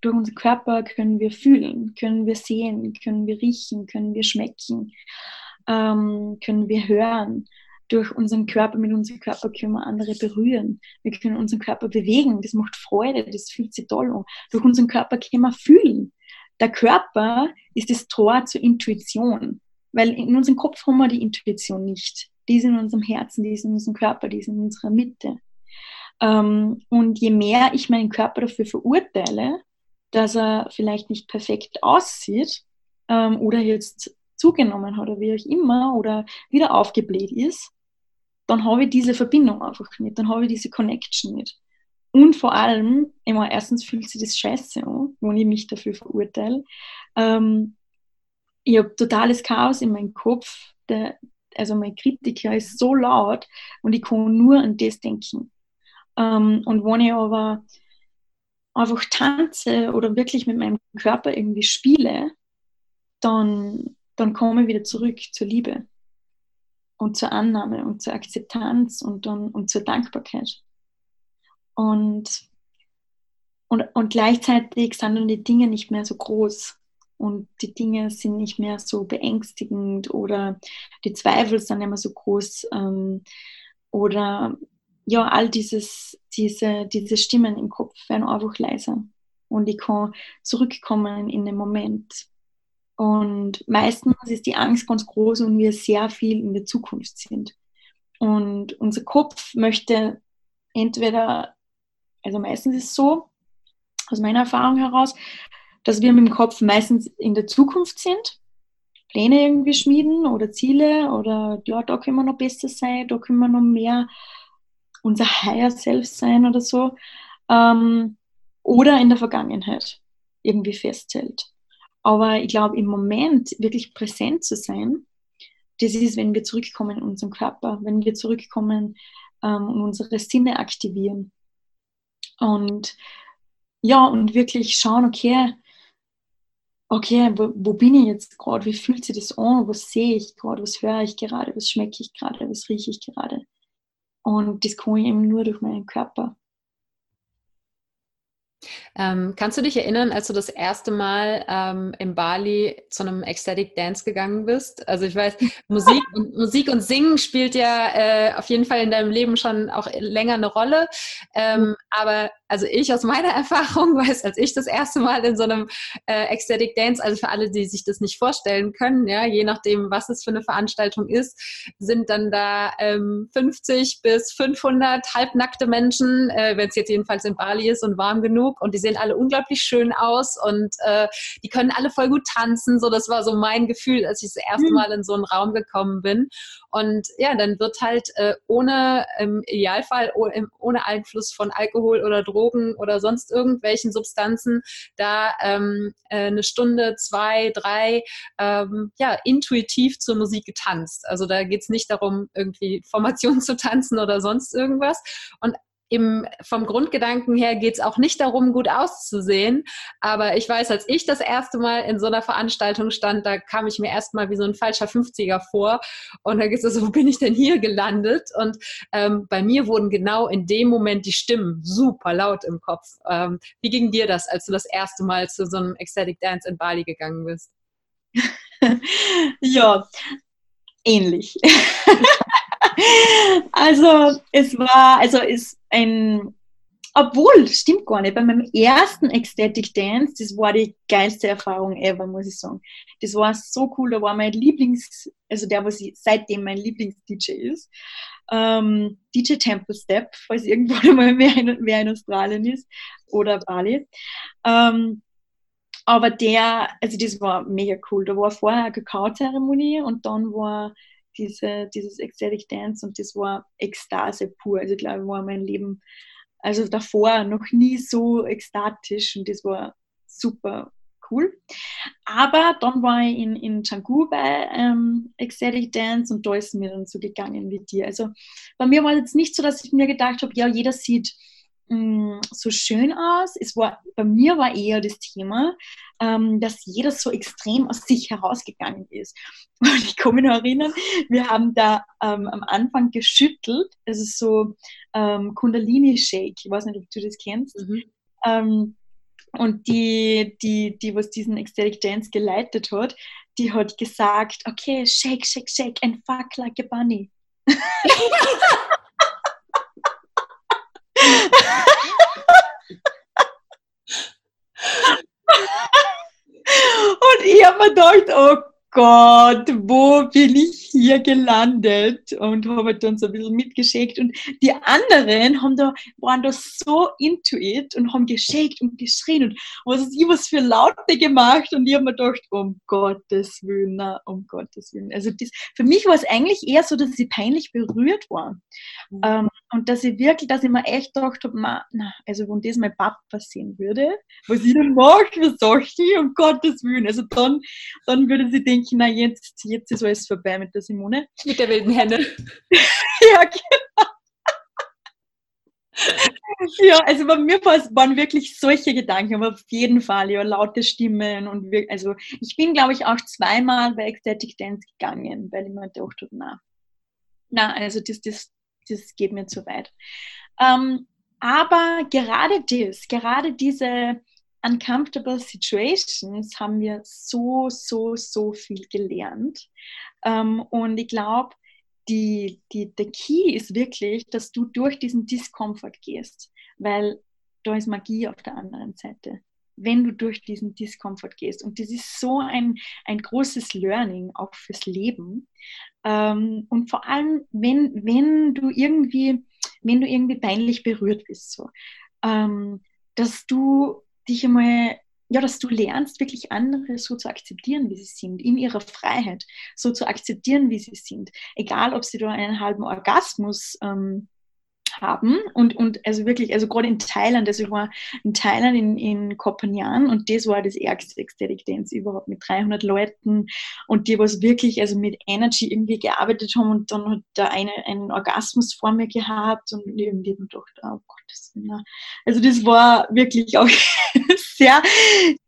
durch unseren Körper können wir fühlen, können wir sehen, können wir riechen, können wir schmecken, ähm, können wir hören. Durch unseren Körper, mit unserem Körper können wir andere berühren. Wir können unseren Körper bewegen. Das macht Freude, das fühlt sich toll an. Durch unseren Körper können wir fühlen. Der Körper ist das Tor zur Intuition, weil in unserem Kopf haben wir die Intuition nicht. Die ist in unserem Herzen, die ist in unserem Körper, die ist in unserer Mitte. Ähm, und je mehr ich meinen Körper dafür verurteile, dass er vielleicht nicht perfekt aussieht ähm, oder jetzt zugenommen hat oder wie auch immer oder wieder aufgebläht ist, dann habe ich diese Verbindung einfach nicht, dann habe ich diese Connection nicht. Und vor allem, immer erstens fühlt sich das scheiße an, wenn ich mich dafür verurteile. Ähm, ich habe totales Chaos in meinem Kopf. Der, also mein Kritiker ist so laut und ich kann nur an das denken. Ähm, und wenn ich aber einfach tanze oder wirklich mit meinem Körper irgendwie spiele, dann, dann komme ich wieder zurück zur Liebe und zur Annahme und zur Akzeptanz und, dann, und zur Dankbarkeit. Und, und, und gleichzeitig sind dann die Dinge nicht mehr so groß und die Dinge sind nicht mehr so beängstigend oder die Zweifel sind nicht mehr so groß ähm, oder ja, all dieses, diese, diese Stimmen im Kopf werden einfach leiser und ich kann zurückkommen in den Moment. Und meistens ist die Angst ganz groß und wir sehr viel in der Zukunft sind. Und unser Kopf möchte entweder, also meistens ist es so, aus meiner Erfahrung heraus, dass wir mit dem Kopf meistens in der Zukunft sind, Pläne irgendwie schmieden oder Ziele oder ja, da können wir noch besser sein, da können wir noch mehr unser Higher Self sein oder so, ähm, oder in der Vergangenheit irgendwie festhält. Aber ich glaube, im Moment wirklich präsent zu sein, das ist, wenn wir zurückkommen in unseren Körper, wenn wir zurückkommen ähm, und unsere Sinne aktivieren. Und ja, und wirklich schauen, okay, okay, wo, wo bin ich jetzt gerade? Wie fühlt sich das an? Was sehe ich gerade? Was höre ich gerade? Was schmecke ich gerade? Was rieche ich gerade? Und das kann ich eben nur durch meinen Körper. Ähm, kannst du dich erinnern, als du das erste Mal ähm, in Bali zu einem Ecstatic Dance gegangen bist? Also ich weiß, Musik und, Musik und Singen spielt ja äh, auf jeden Fall in deinem Leben schon auch länger eine Rolle. Ähm, aber also ich aus meiner Erfahrung weiß, als ich das erste Mal in so einem äh, Ecstatic Dance, also für alle, die sich das nicht vorstellen können, ja, je nachdem, was es für eine Veranstaltung ist, sind dann da ähm, 50 bis 500 halbnackte Menschen, äh, wenn es jetzt jedenfalls in Bali ist und warm genug und die sehen alle unglaublich schön aus und äh, die können alle voll gut tanzen. So, das war so mein Gefühl, als ich das erste mhm. Mal in so einen Raum gekommen bin. Und ja, dann wird halt äh, ohne, im Idealfall ohne Einfluss von Alkohol oder Drogen oder sonst irgendwelchen Substanzen da ähm, äh, eine Stunde, zwei, drei, ähm, ja, intuitiv zur Musik getanzt. Also da geht es nicht darum, irgendwie Formation zu tanzen oder sonst irgendwas. Und im, vom Grundgedanken her geht es auch nicht darum, gut auszusehen. Aber ich weiß, als ich das erste Mal in so einer Veranstaltung stand, da kam ich mir erstmal wie so ein falscher 50er vor. Und da geht es so, wo bin ich denn hier gelandet? Und ähm, bei mir wurden genau in dem Moment die Stimmen super laut im Kopf. Ähm, wie ging dir das, als du das erste Mal zu so einem Ecstatic Dance in Bali gegangen bist? ja, ähnlich. also es war, also ist ein, obwohl, stimmt gar nicht. Bei meinem ersten Ecstatic Dance, das war die geilste Erfahrung ever, muss ich sagen. Das war so cool. Da war mein Lieblings, also der, was ich, seitdem mein Lieblings-DJ ist, ähm, DJ Temple Step, falls irgendwann mal wer in, wer in Australien ist oder Bali. Ähm, aber der, also das war mega cool. Da war vorher eine Kakao-Zeremonie und dann war diese, dieses Ecstatic Dance und das war Ekstase pur. Also ich glaube, war mein Leben also davor noch nie so ekstatisch und das war super cool. Aber dann war ich in, in Canggu bei ähm, Ecstatic Dance und da ist mir dann so gegangen wie dir. Also bei mir war es jetzt nicht so, dass ich mir gedacht habe, ja, jeder sieht Mm, so schön aus. Es war, bei mir war eher das Thema, ähm, dass jeder so extrem aus sich herausgegangen ist. Und ich kann mich noch erinnern, wir haben da ähm, am Anfang geschüttelt, also so ähm, Kundalini-Shake, ich weiß nicht, ob du das kennst. Mhm. Ähm, und die, die, die, was diesen Ecstatic Dance geleitet hat, die hat gesagt, okay, shake, shake, shake and fuck like a bunny. Und ich habe mir gedacht, oh Gott, wo bin ich hier gelandet? Und habe dann so ein bisschen mitgeschickt. Und die anderen haben da, waren da so into it und haben geschickt und geschrien und was ist ich was für Laute gemacht. Und ich habe mir gedacht, um Gottes Willen, na, um Gottes Willen. Also das, für mich war es eigentlich eher so, dass ich peinlich berührt war. Mhm. Ähm, und dass ich wirklich, dass ich mir echt gedacht habe, na, also wenn das mein Papa sehen würde, was ich dann mache, was sag ich, um Gottes Willen. Also dann, dann würde sie denken, na jetzt, jetzt ist alles vorbei mit der Simone. Mit der wilden Henne. ja, genau. ja, also bei mir waren wirklich solche Gedanken, aber auf jeden Fall, ja, laute Stimmen und wir, also ich bin, glaube ich, auch zweimal bei Ecstatic Dance gegangen, weil ich mir gedacht habe, na, na, also das, das, das geht mir zu weit. Ähm, aber gerade das, gerade diese uncomfortable situations haben wir so, so, so viel gelernt. Ähm, und ich glaube, die, die, der Key ist wirklich, dass du durch diesen Discomfort gehst, weil da ist Magie auf der anderen Seite wenn du durch diesen Discomfort gehst. Und das ist so ein, ein großes Learning auch fürs Leben. Ähm, und vor allem, wenn, wenn du irgendwie, wenn du irgendwie peinlich berührt bist, so, ähm, dass du dich einmal ja, dass du lernst, wirklich andere so zu akzeptieren, wie sie sind, in ihrer Freiheit, so zu akzeptieren, wie sie sind. Egal, ob sie da einen halben Orgasmus ähm, haben und, und also wirklich, also gerade in Thailand, also ich war in Thailand in, in Kopanjan und das war das ärgste Ecstatic Dance überhaupt mit 300 Leuten und die was wirklich also mit Energy irgendwie gearbeitet haben und dann hat da eine einen Orgasmus vor mir gehabt und irgendwie habe gedacht, oh Gott, das, also das war wirklich auch sehr,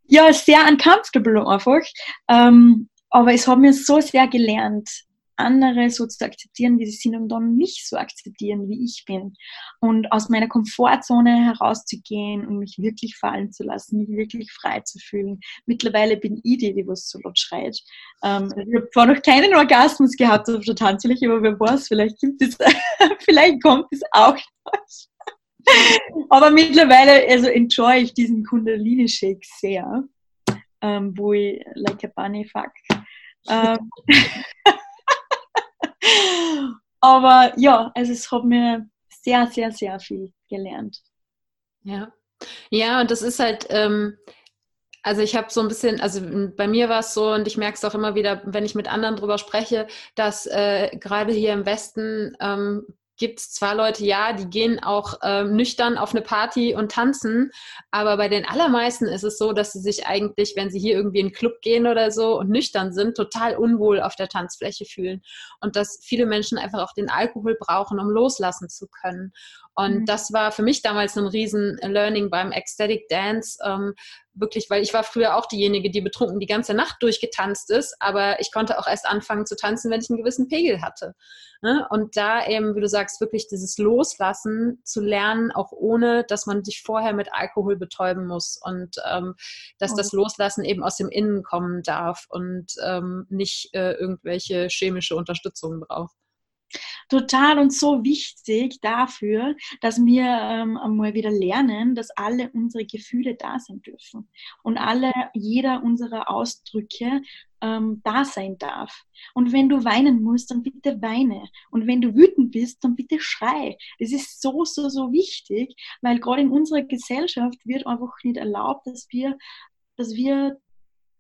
ja, sehr uncomfortable einfach, ähm, aber es hat mir so sehr gelernt, andere so zu akzeptieren, wie sie sind und dann mich so akzeptieren, wie ich bin. Und aus meiner Komfortzone herauszugehen und mich wirklich fallen zu lassen, mich wirklich frei zu fühlen. Mittlerweile bin ich die, die was so laut schreit. Ähm, ich habe zwar noch keinen Orgasmus gehabt auf der Tanzfläche, aber wer weiß, vielleicht, gibt es, vielleicht kommt es auch noch. Aber mittlerweile also enjoy ich diesen Kundalini-Shake sehr, ähm, wo ich like a bunny fuck. Ähm, Aber ja, also es hat mir sehr, sehr, sehr viel gelernt. Ja. Ja, und das ist halt, ähm, also ich habe so ein bisschen, also bei mir war es so und ich merke es auch immer wieder, wenn ich mit anderen drüber spreche, dass äh, gerade hier im Westen ähm, gibt es zwar Leute, ja, die gehen auch ähm, nüchtern auf eine Party und tanzen, aber bei den allermeisten ist es so, dass sie sich eigentlich, wenn sie hier irgendwie in einen Club gehen oder so und nüchtern sind, total unwohl auf der Tanzfläche fühlen. Und dass viele Menschen einfach auch den Alkohol brauchen, um loslassen zu können. Und mhm. das war für mich damals ein riesen Learning beim Ecstatic Dance, ähm, wirklich, weil ich war früher auch diejenige, die betrunken die ganze Nacht durchgetanzt ist, aber ich konnte auch erst anfangen zu tanzen, wenn ich einen gewissen Pegel hatte. Ne? Und da eben, wie du sagst, wirklich dieses Loslassen zu lernen, auch ohne, dass man sich vorher mit Alkohol betäuben muss und ähm, dass das Loslassen eben aus dem Innen kommen darf und ähm, nicht äh, irgendwelche chemische Unterstützung braucht. Total und so wichtig dafür, dass wir ähm, einmal wieder lernen, dass alle unsere Gefühle da sein dürfen und alle, jeder unserer Ausdrücke ähm, da sein darf. Und wenn du weinen musst, dann bitte weine. Und wenn du wütend bist, dann bitte schrei. Das ist so, so, so wichtig, weil gerade in unserer Gesellschaft wird einfach nicht erlaubt, dass wir, dass wir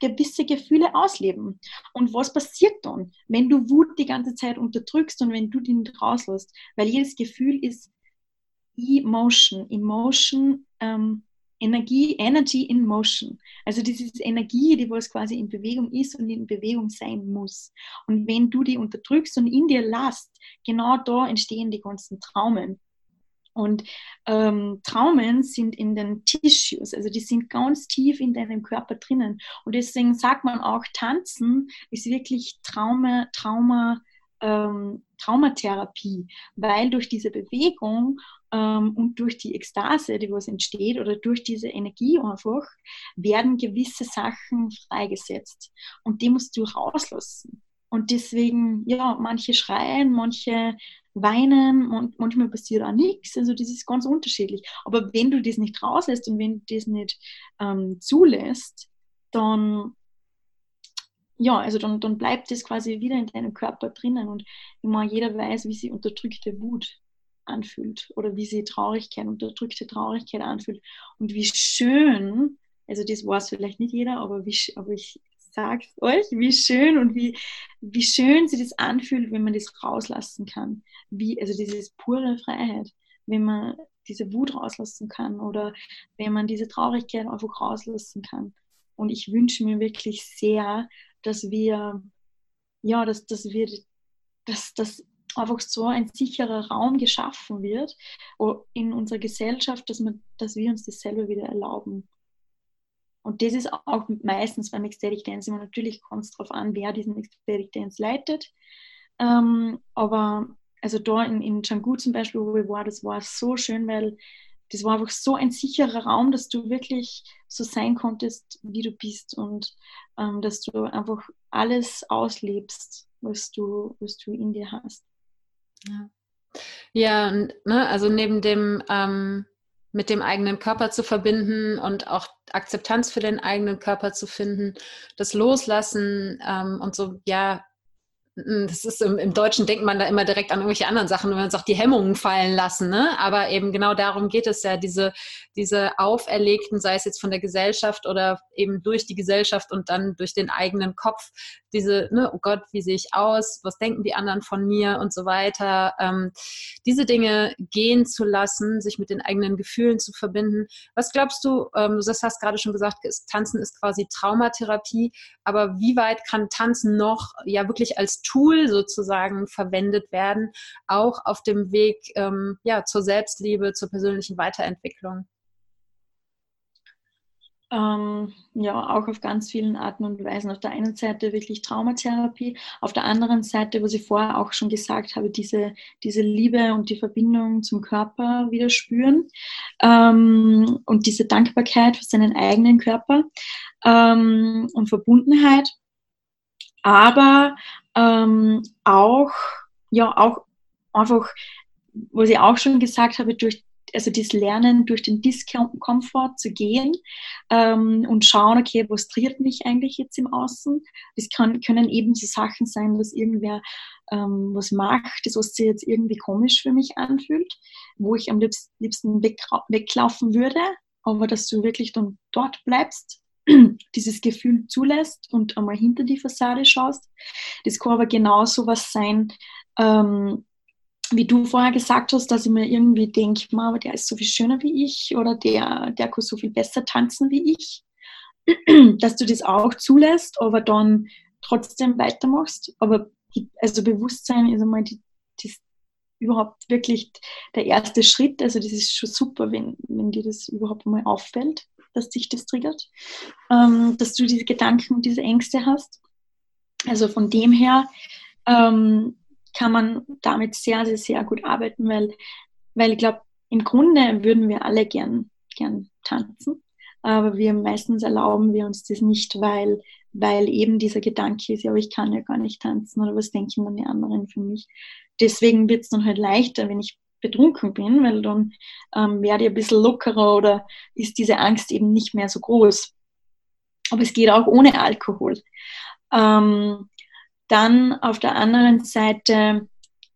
gewisse Gefühle ausleben. Und was passiert dann, wenn du Wut die ganze Zeit unterdrückst und wenn du die nicht rauslässt? Weil jedes Gefühl ist Emotion. Emotion, ähm, Energie, Energy in Motion. Also das ist Energie, die was quasi in Bewegung ist und in Bewegung sein muss. Und wenn du die unterdrückst und in dir lasst, genau da entstehen die ganzen Traumen. Und ähm, Traumen sind in den Tissues, also die sind ganz tief in deinem Körper drinnen. Und deswegen sagt man auch, Tanzen ist wirklich Trauma, Trauma, ähm, Traumatherapie, weil durch diese Bewegung ähm, und durch die Ekstase, die was entsteht, oder durch diese Energie einfach, werden gewisse Sachen freigesetzt. Und die musst du rauslassen. Und deswegen, ja, manche schreien, manche weinen und manchmal passiert auch nichts. Also das ist ganz unterschiedlich. Aber wenn du das nicht rauslässt und wenn du das nicht ähm, zulässt, dann ja, also dann, dann bleibt das quasi wieder in deinem Körper drinnen und immer jeder weiß, wie sich unterdrückte Wut anfühlt oder wie sie Traurigkeit, unterdrückte Traurigkeit anfühlt und wie schön, also das weiß vielleicht nicht jeder, aber, wie, aber ich sage es euch, wie schön und wie, wie schön sich das anfühlt, wenn man das rauslassen kann. Wie, also diese pure Freiheit, wenn man diese Wut rauslassen kann oder wenn man diese Traurigkeit einfach rauslassen kann. Und ich wünsche mir wirklich sehr, dass wir, ja, dass, dass wir, dass, dass einfach so ein sicherer Raum geschaffen wird in unserer Gesellschaft, dass, man, dass wir uns das selber wieder erlauben. Und das ist auch meistens beim Ecstatic Dance immer natürlich kommt es darauf an, wer diesen Ecstatic Dance leitet. Ähm, aber also da in, in Canggu zum Beispiel, wo ich war, das war so schön, weil das war einfach so ein sicherer Raum, dass du wirklich so sein konntest, wie du bist und ähm, dass du einfach alles auslebst, was du, was du in dir hast. Ja, ja ne, also neben dem ähm, mit dem eigenen Körper zu verbinden und auch Akzeptanz für den eigenen Körper zu finden, das Loslassen ähm, und so, ja, das ist im, im, Deutschen denkt man da immer direkt an irgendwelche anderen Sachen, wenn man sagt, die Hemmungen fallen lassen, ne? Aber eben genau darum geht es ja, diese, diese auferlegten, sei es jetzt von der Gesellschaft oder eben durch die Gesellschaft und dann durch den eigenen Kopf, diese, ne, oh Gott, wie sehe ich aus, was denken die anderen von mir und so weiter, ähm, diese Dinge gehen zu lassen, sich mit den eigenen Gefühlen zu verbinden. Was glaubst du, ähm, du hast gerade schon gesagt, Tanzen ist quasi Traumatherapie, aber wie weit kann Tanzen noch ja wirklich als Tool sozusagen verwendet werden, auch auf dem Weg ähm, ja, zur Selbstliebe, zur persönlichen Weiterentwicklung? Ähm, ja, auch auf ganz vielen Arten und Weisen. Auf der einen Seite wirklich Traumatherapie, auf der anderen Seite, was ich vorher auch schon gesagt habe, diese, diese Liebe und die Verbindung zum Körper wieder spüren ähm, und diese Dankbarkeit für seinen eigenen Körper ähm, und Verbundenheit. Aber ähm, auch, ja, auch einfach, was ich auch schon gesagt habe, durch also das Lernen durch den Diskomfort zu gehen ähm, und schauen, okay, was triert mich eigentlich jetzt im Außen? Das kann, können eben so Sachen sein, dass irgendwer ähm, was macht, das was sich jetzt irgendwie komisch für mich anfühlt, wo ich am liebsten, liebsten weg, weglaufen würde, aber dass du wirklich dann dort bleibst dieses Gefühl zulässt und einmal hinter die Fassade schaust. Das kann aber genauso was sein, ähm, wie du vorher gesagt hast, dass ich mir irgendwie denke, aber der ist so viel schöner wie ich oder der, der kann so viel besser tanzen wie ich. dass du das auch zulässt, aber dann trotzdem weitermachst. Aber also Bewusstsein ist einmal die, die, überhaupt wirklich der erste Schritt. Also das ist schon super, wenn, wenn dir das überhaupt mal auffällt dass dich das triggert, ähm, dass du diese Gedanken und diese Ängste hast. Also von dem her ähm, kann man damit sehr, sehr, sehr gut arbeiten, weil, weil ich glaube, im Grunde würden wir alle gern, gern tanzen. aber wir meistens erlauben wir uns das nicht, weil, weil eben dieser Gedanke ist, ja, aber ich kann ja gar nicht tanzen oder was denken dann die anderen für mich. Deswegen wird es dann halt leichter, wenn ich betrunken bin, weil dann ähm, werde ich ein bisschen lockerer oder ist diese Angst eben nicht mehr so groß. Aber es geht auch ohne Alkohol. Ähm, dann auf der anderen Seite,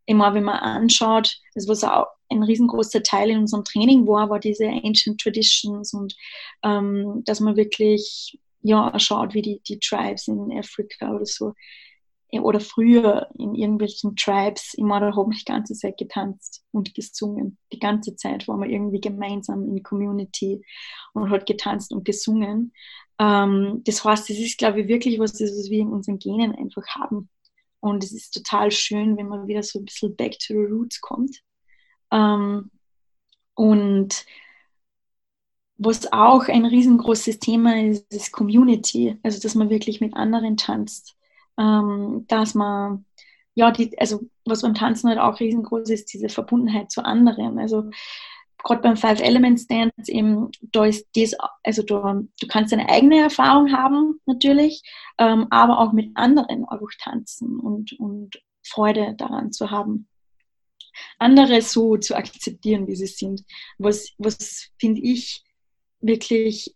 immer wenn man anschaut, das was auch ein riesengroßer Teil in unserem Training war, war diese Ancient Traditions und ähm, dass man wirklich ja, schaut, wie die, die Tribes in Afrika oder so oder früher in irgendwelchen Tribes habe ich die ganze Zeit getanzt und gesungen. Die ganze Zeit war man irgendwie gemeinsam in Community und hat getanzt und gesungen. Ähm, das heißt, es ist, glaube ich, wirklich was, das was wir in unseren Genen einfach haben. Und es ist total schön, wenn man wieder so ein bisschen back to the roots kommt. Ähm, und was auch ein riesengroßes Thema ist, ist Community. Also, dass man wirklich mit anderen tanzt. Ähm, dass man, ja, die, also was beim Tanzen halt auch riesengroß ist, diese Verbundenheit zu anderen. Also, gerade beim Five Elements Dance eben, da ist das, also da, du kannst deine eigene Erfahrung haben, natürlich, ähm, aber auch mit anderen einfach tanzen und, und Freude daran zu haben. Andere so zu akzeptieren, wie sie sind. Was, was finde ich wirklich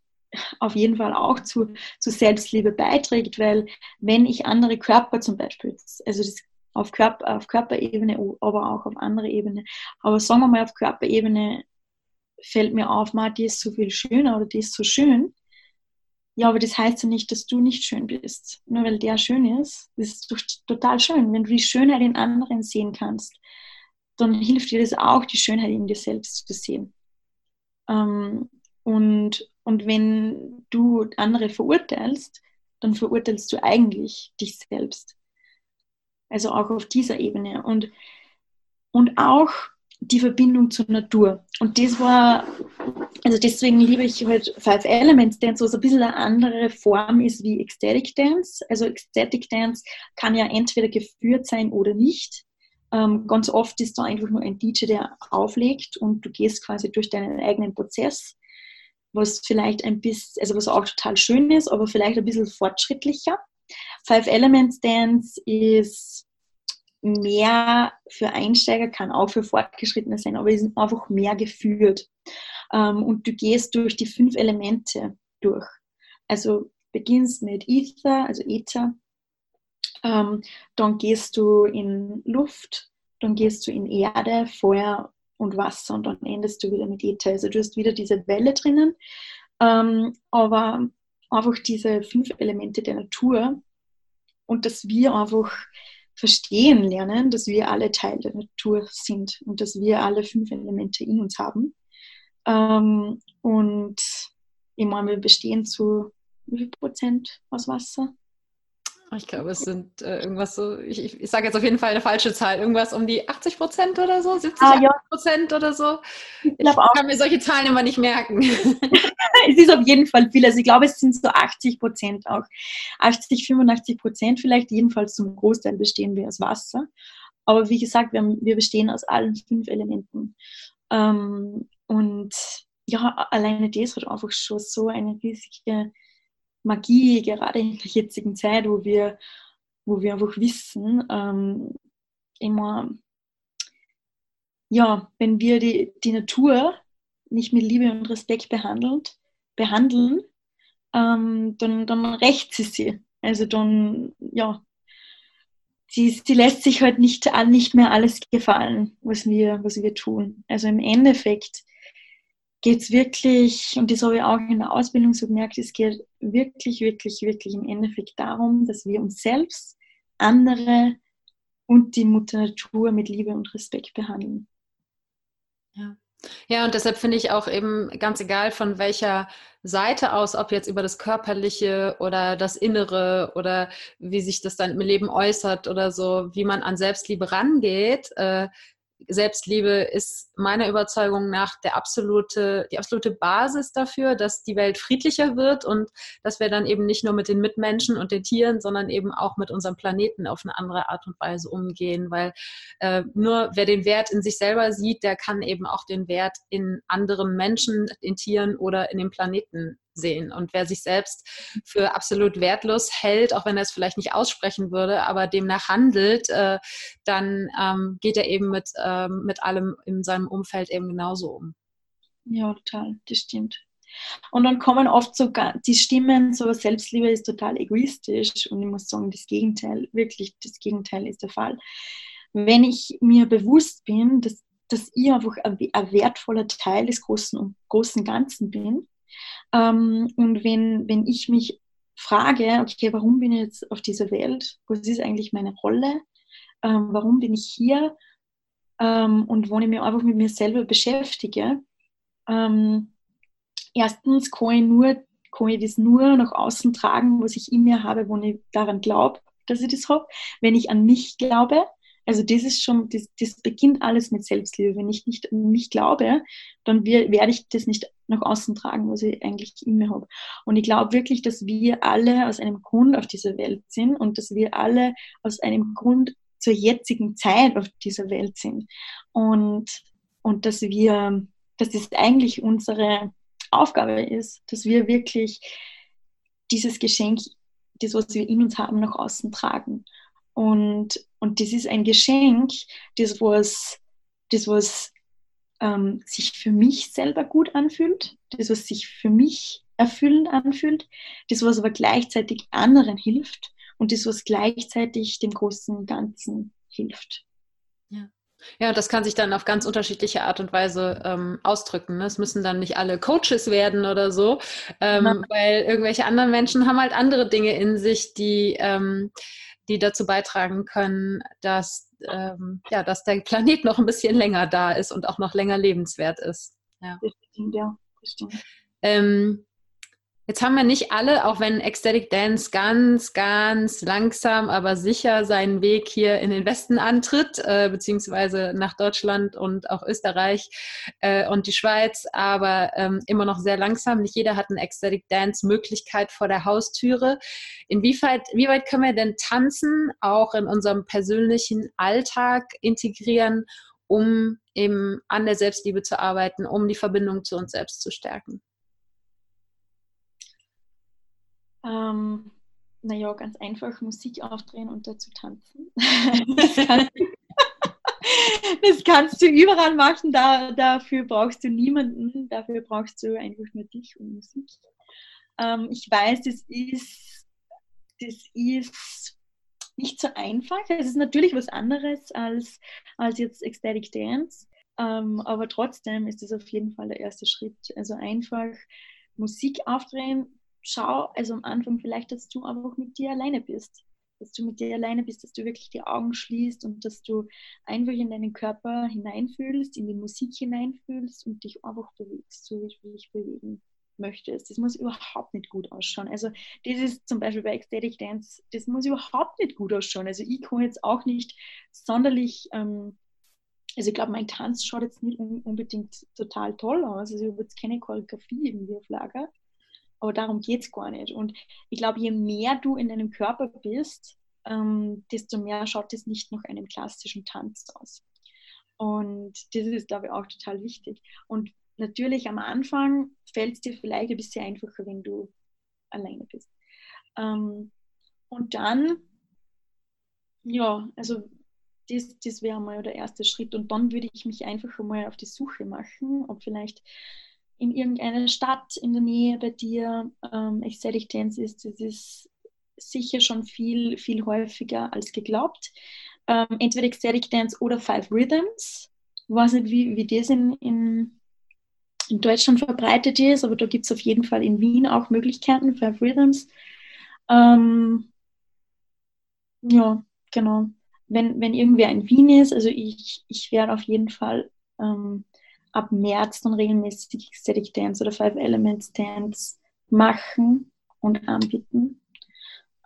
auf jeden Fall auch zu, zu Selbstliebe beiträgt, weil wenn ich andere Körper zum Beispiel, also das auf, Körper, auf Körperebene, aber auch auf andere Ebene, aber sagen wir mal auf Körperebene fällt mir auf, ma, die ist so viel schöner oder die ist so schön. Ja, aber das heißt ja nicht, dass du nicht schön bist. Nur weil der schön ist, das ist total schön. Wenn du die Schönheit in anderen sehen kannst, dann hilft dir das auch, die Schönheit in dir selbst zu sehen. Ähm, und, und wenn du andere verurteilst, dann verurteilst du eigentlich dich selbst. Also auch auf dieser Ebene. Und, und auch die Verbindung zur Natur. Und das war, also deswegen liebe ich halt Five Elements Dance, was ein bisschen eine andere Form ist wie Ecstatic Dance. Also Ecstatic Dance kann ja entweder geführt sein oder nicht. Ähm, ganz oft ist da einfach nur ein DJ, der auflegt und du gehst quasi durch deinen eigenen Prozess, was vielleicht ein bisschen, also was auch total schön ist, aber vielleicht ein bisschen fortschrittlicher. Five Elements Dance ist mehr für Einsteiger, kann auch für Fortgeschrittene sein, aber ist einfach mehr geführt. Ähm, und du gehst durch die fünf Elemente durch. Also beginnst mit Ether, also Ether, ähm, dann gehst du in Luft, dann gehst du in Erde, Feuer und Wasser und dann endest du wieder mit Ether. Also du hast wieder diese Welle drinnen, ähm, aber einfach diese fünf Elemente der Natur und dass wir einfach verstehen lernen, dass wir alle Teil der Natur sind und dass wir alle fünf Elemente in uns haben. Ähm, und ich meine, wir bestehen zu wie viel Prozent aus Wasser? Ich glaube, es sind äh, irgendwas so, ich, ich, ich sage jetzt auf jeden Fall eine falsche Zahl, irgendwas um die 80 Prozent oder so, 70 ah, ja. Prozent oder so. Ich, ich kann mir solche Zahlen immer nicht merken. es ist auf jeden Fall viel. Also ich glaube, es sind so 80 Prozent auch. 80, 85 Prozent vielleicht, jedenfalls zum Großteil bestehen wir aus Wasser. Aber wie gesagt, wir, wir bestehen aus allen fünf Elementen. Ähm, und ja, alleine das hat einfach schon so eine riesige Magie, gerade in der jetzigen Zeit, wo wir, wo wir einfach wissen, ähm, immer, ja, wenn wir die, die Natur nicht mit Liebe und Respekt behandelt, behandeln, ähm, dann, dann rächt sie sie. Also dann, ja, sie, sie lässt sich halt nicht, nicht mehr alles gefallen, was wir, was wir tun. Also im Endeffekt geht es wirklich, und das habe ich auch in der Ausbildung so gemerkt, es geht wirklich, wirklich, wirklich im Endeffekt darum, dass wir uns selbst, andere und die Mutter Natur mit Liebe und Respekt behandeln. Ja. Ja, und deshalb finde ich auch eben ganz egal von welcher Seite aus, ob jetzt über das Körperliche oder das Innere oder wie sich das dann im Leben äußert oder so, wie man an Selbstliebe rangeht, äh, Selbstliebe ist meiner Überzeugung nach der absolute, die absolute Basis dafür, dass die Welt friedlicher wird und dass wir dann eben nicht nur mit den Mitmenschen und den Tieren, sondern eben auch mit unserem Planeten auf eine andere Art und Weise umgehen. Weil äh, nur wer den Wert in sich selber sieht, der kann eben auch den Wert in anderen Menschen, in Tieren oder in dem Planeten sehen. Und wer sich selbst für absolut wertlos hält, auch wenn er es vielleicht nicht aussprechen würde, aber demnach handelt, äh, dann ähm, geht er eben mit, ähm, mit allem in seinem Umfeld eben genauso um. Ja, total, das stimmt. Und dann kommen oft so die Stimmen, so Selbstliebe ist total egoistisch und ich muss sagen, das Gegenteil, wirklich das Gegenteil ist der Fall. Wenn ich mir bewusst bin, dass, dass ich einfach ein, ein wertvoller Teil des großen, großen Ganzen bin ähm, und wenn, wenn ich mich frage, okay, warum bin ich jetzt auf dieser Welt? Was ist eigentlich meine Rolle? Ähm, warum bin ich hier? Ähm, und wenn ich mich einfach mit mir selber beschäftige, ähm, erstens kann ich, nur, kann ich das nur nach außen tragen, was ich in mir habe, wo ich daran glaube, dass ich das habe. Wenn ich an mich glaube, also das ist schon, das, das beginnt alles mit Selbstliebe. Wenn ich nicht an mich glaube, dann werde ich das nicht nach außen tragen, was ich eigentlich in mir habe. Und ich glaube wirklich, dass wir alle aus einem Grund auf dieser Welt sind und dass wir alle aus einem Grund zur jetzigen Zeit auf dieser Welt sind. Und, und dass wir, dass das eigentlich unsere Aufgabe ist, dass wir wirklich dieses Geschenk, das, was wir in uns haben, nach außen tragen. Und, und das ist ein Geschenk, das, was, das, was ähm, sich für mich selber gut anfühlt, das, was sich für mich erfüllend anfühlt, das, was aber gleichzeitig anderen hilft und das, was gleichzeitig dem großen Ganzen hilft. Ja. Ja, das kann sich dann auf ganz unterschiedliche Art und Weise ähm, ausdrücken. Ne? Es müssen dann nicht alle Coaches werden oder so, ähm, ja. weil irgendwelche anderen Menschen haben halt andere Dinge in sich, die, ähm, die dazu beitragen können, dass, ähm, ja, dass der Planet noch ein bisschen länger da ist und auch noch länger lebenswert ist. Ja, das stimmt, ja. Das stimmt. Ähm, Jetzt haben wir nicht alle, auch wenn Ecstatic Dance ganz, ganz langsam, aber sicher seinen Weg hier in den Westen antritt, äh, beziehungsweise nach Deutschland und auch Österreich äh, und die Schweiz, aber ähm, immer noch sehr langsam. Nicht jeder hat eine Ecstatic Dance Möglichkeit vor der Haustüre. Inwieweit wie weit können wir denn tanzen auch in unserem persönlichen Alltag integrieren, um eben an der Selbstliebe zu arbeiten, um die Verbindung zu uns selbst zu stärken? Ähm, naja, ganz einfach Musik aufdrehen und dazu tanzen. das, kannst du überall machen, da, dafür brauchst du niemanden, dafür brauchst du einfach nur dich und Musik. Ähm, ich weiß, das ist, das ist nicht so einfach. Es ist natürlich was anderes als, als jetzt Ecstatic Dance, ähm, aber trotzdem ist es auf jeden Fall der erste Schritt. Also einfach Musik aufdrehen, schau, also am Anfang vielleicht, dass du einfach mit dir alleine bist. Dass du mit dir alleine bist, dass du wirklich die Augen schließt und dass du einfach in deinen Körper hineinfühlst, in die Musik hineinfühlst und dich einfach bewegst, so wie du dich bewegen möchtest. Das muss überhaupt nicht gut ausschauen. Also das ist zum Beispiel bei Ecstatic Dance, das muss überhaupt nicht gut ausschauen. Also ich kann jetzt auch nicht sonderlich, ähm, also ich glaube, mein Tanz schaut jetzt nicht unbedingt total toll aus. Also ich habe jetzt keine Choreografie irgendwie auf Lager. Aber darum geht es gar nicht. Und ich glaube, je mehr du in deinem Körper bist, ähm, desto mehr schaut es nicht nach einem klassischen Tanz aus. Und das ist, glaube ich, auch total wichtig. Und natürlich am Anfang fällt es dir vielleicht ein bisschen einfacher, wenn du alleine bist. Ähm, und dann, ja, also das, das wäre mal der erste Schritt. Und dann würde ich mich einfach mal auf die Suche machen, ob vielleicht in irgendeiner Stadt in der Nähe bei dir ähm, Ecstatic Dance ist, das ist sicher schon viel, viel häufiger als geglaubt. Ähm, entweder Ecstatic Dance oder Five Rhythms. Ich weiß nicht, wie, wie das in, in, in Deutschland verbreitet ist, aber da gibt es auf jeden Fall in Wien auch Möglichkeiten, Five Rhythms. Ähm, ja, genau. Wenn, wenn irgendwer in Wien ist, also ich, ich werde auf jeden Fall ähm, ab März dann regelmäßig Static Dance oder Five Elements Dance machen und anbieten.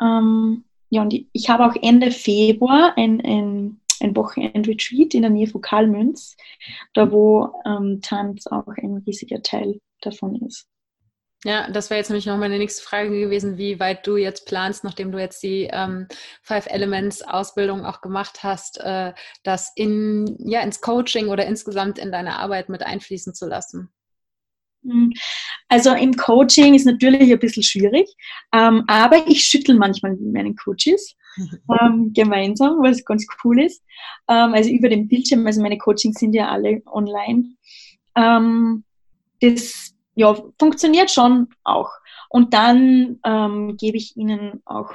Ähm, ja, und ich habe auch Ende Februar ein, ein, ein Wochenend-Retreat in der Nähe von Kalmünz, da wo ähm, Tanz auch ein riesiger Teil davon ist. Ja, das wäre jetzt nämlich noch meine nächste Frage gewesen, wie weit du jetzt planst, nachdem du jetzt die ähm, Five Elements Ausbildung auch gemacht hast, äh, das in, ja, ins Coaching oder insgesamt in deine Arbeit mit einfließen zu lassen. Hm. Also im Coaching ist natürlich ein bisschen schwierig, ähm, aber ich schüttel manchmal mit meinen Coaches ähm, gemeinsam, was ganz cool ist. Ähm, also über den Bildschirm, also meine Coachings sind ja alle online. Ähm, das ja, funktioniert schon auch. Und dann ähm, gebe ich ihnen auch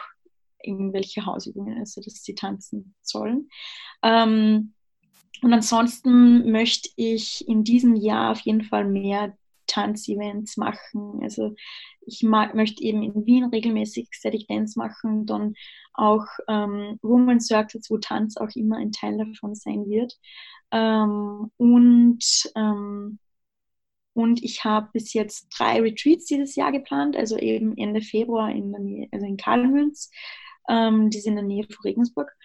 irgendwelche Hausübungen, also dass sie tanzen sollen. Ähm, und ansonsten möchte ich in diesem Jahr auf jeden Fall mehr Tanzevents machen. Also ich mag, möchte eben in Wien regelmäßig Static Dance machen, dann auch ähm, Woman Circles, wo Tanz auch immer ein Teil davon sein wird. Ähm, und, ähm, und ich habe bis jetzt drei Retreats dieses Jahr geplant, also eben Ende Februar in der Nähe, also in Karlmünz, ähm, die sind in der Nähe von Regensburg.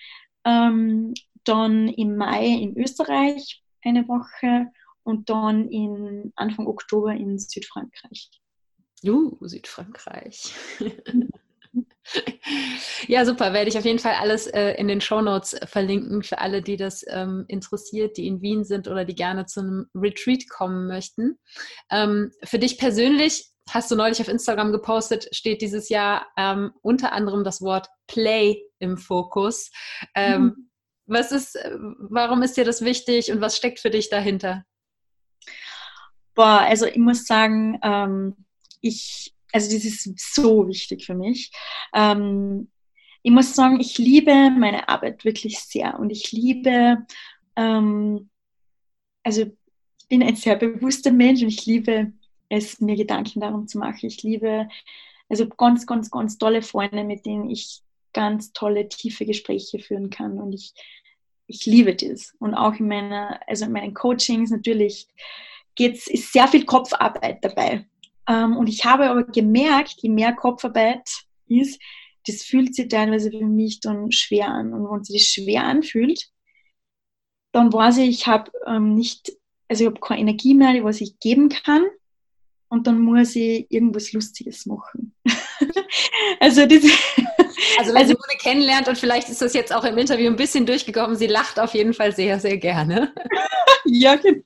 Ähm, dann im Mai in Österreich eine Woche und dann in Anfang Oktober in Südfrankreich. Uh, Südfrankreich. ja, super. Werde ich auf jeden Fall alles äh, in den Show Notes verlinken für alle, die das ähm, interessiert, die in Wien sind oder die gerne zu einem Retreat kommen möchten. Ähm, für dich persönlich hast du neulich auf Instagram gepostet, steht dieses Jahr ähm, unter anderem das Wort Play im Fokus. Ähm, mhm. Was ist, äh, warum ist dir das wichtig und was steckt für dich dahinter? Boah, also ich muss sagen, ähm, ich, also das ist so wichtig für mich. Ähm, ich muss sagen, ich liebe meine Arbeit wirklich sehr und ich liebe, ähm, also ich bin ein sehr bewusster Mensch und ich liebe es, mir Gedanken darum zu machen. Ich liebe also ganz, ganz, ganz tolle Freunde, mit denen ich ganz tolle, tiefe Gespräche führen kann und ich, ich liebe das. Und auch in meiner, also in meinen Coachings natürlich geht's, ist sehr viel Kopfarbeit dabei. Ähm, und ich habe aber gemerkt, je mehr Kopfarbeit ist, das fühlt sich teilweise für mich dann schwer an. Und wenn sich das schwer anfühlt, dann weiß ich, ich habe ähm, nicht, also ich habe keine Energie mehr, was ich geben kann. Und dann muss ich irgendwas Lustiges machen. also das, also wenn also, Simone kennenlernt und vielleicht ist das jetzt auch im Interview ein bisschen durchgekommen, sie lacht auf jeden Fall sehr, sehr gerne. ja, genau.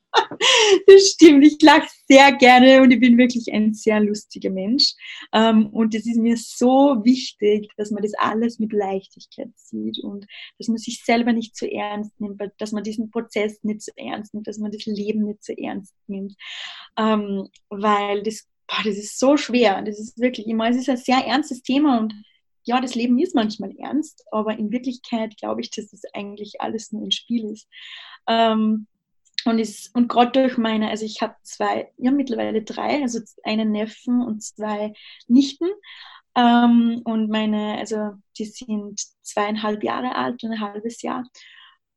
Das stimmt. Ich lache sehr gerne und ich bin wirklich ein sehr lustiger Mensch. Ähm, und es ist mir so wichtig, dass man das alles mit Leichtigkeit sieht und dass man sich selber nicht zu ernst nimmt, dass man diesen Prozess nicht zu ernst nimmt, dass man das Leben nicht zu ernst nimmt. Ähm, weil das, boah, das ist so schwer. Das ist wirklich immer, es ist ein sehr ernstes Thema und ja, das Leben ist manchmal ernst, aber in Wirklichkeit glaube ich, dass das eigentlich alles nur ein Spiel ist. Ähm, und, und gerade durch meine, also ich habe zwei, ja mittlerweile drei, also einen Neffen und zwei Nichten. Ähm, und meine, also die sind zweieinhalb Jahre alt und ein halbes Jahr.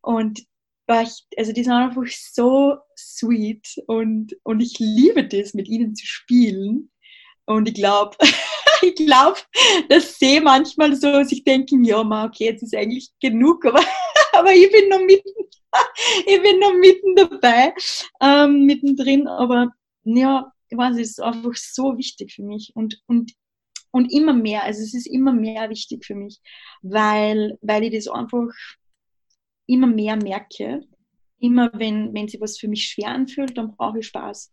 Und ich, also die sind einfach so sweet und, und ich liebe das, mit ihnen zu spielen. Und ich glaube, ich glaube, das sehe manchmal so, dass ich denke, ja, okay, jetzt ist eigentlich genug, aber, aber ich bin noch mitten, ich bin noch mitten dabei, ähm, mittendrin, aber ja, ich weiß, es ist einfach so wichtig für mich und, und, und immer mehr, also es ist immer mehr wichtig für mich, weil, weil ich das einfach immer mehr merke. Immer wenn, wenn sich was für mich schwer anfühlt, dann brauche ich Spaß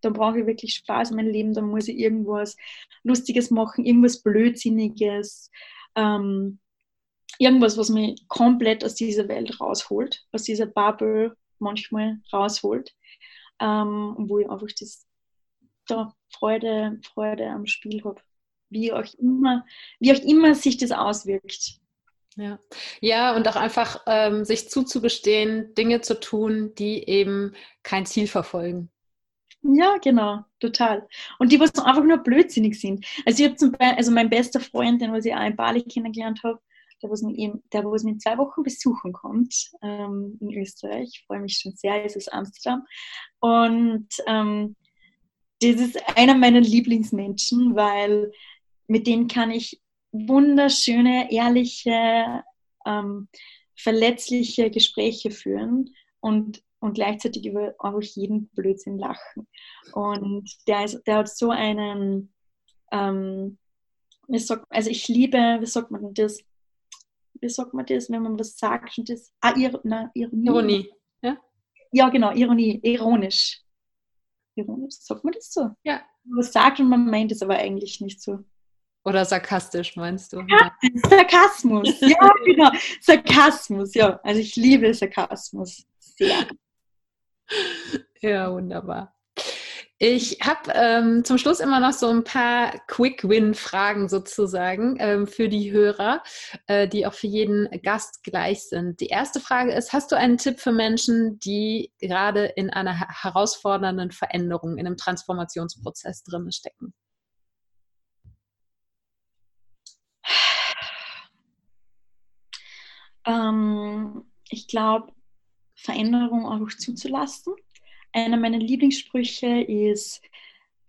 da brauche ich wirklich Spaß in meinem Leben, da muss ich irgendwas Lustiges machen, irgendwas Blödsinniges, ähm, irgendwas, was mich komplett aus dieser Welt rausholt, aus dieser Bubble manchmal rausholt, ähm, wo ich einfach das, da Freude, Freude am Spiel habe. Wie auch immer, wie auch immer sich das auswirkt. Ja. ja, und auch einfach ähm, sich zuzugestehen, Dinge zu tun, die eben kein Ziel verfolgen. Ja, genau, total. Und die, was einfach nur blödsinnig sind. Also ich habe zum Beispiel, also mein bester Freund, den was ich auch in Bali kennengelernt habe, der was mich, der was mich in zwei Wochen besuchen kommt ähm, in Österreich. Ich freue mich schon sehr, es ist Amsterdam. Und ähm, das ist einer meiner Lieblingsmenschen, weil mit denen kann ich wunderschöne, ehrliche, ähm, verletzliche Gespräche führen. Und und gleichzeitig über einfach jeden Blödsinn lachen. Und der, ist, der hat so einen, ähm, wie sagt, also ich liebe, wie sagt man das? Wie sagt man das, wenn man was sagt und das, ah, Ir, na, Ironie. Ironie, ja? Ja, genau, Ironie, ironisch. ironisch, sagt man das so? Ja. Man sagt und man meint es aber eigentlich nicht so. Oder sarkastisch, meinst du? Ja, Sarkasmus, ja, genau. Sarkasmus, ja. Also ich liebe Sarkasmus sehr. Ja, wunderbar. Ich habe ähm, zum Schluss immer noch so ein paar Quick-Win-Fragen sozusagen ähm, für die Hörer, äh, die auch für jeden Gast gleich sind. Die erste Frage ist, hast du einen Tipp für Menschen, die gerade in einer herausfordernden Veränderung, in einem Transformationsprozess drin stecken? Ähm, ich glaube, Veränderung auch zuzulassen einer meiner Lieblingssprüche ist,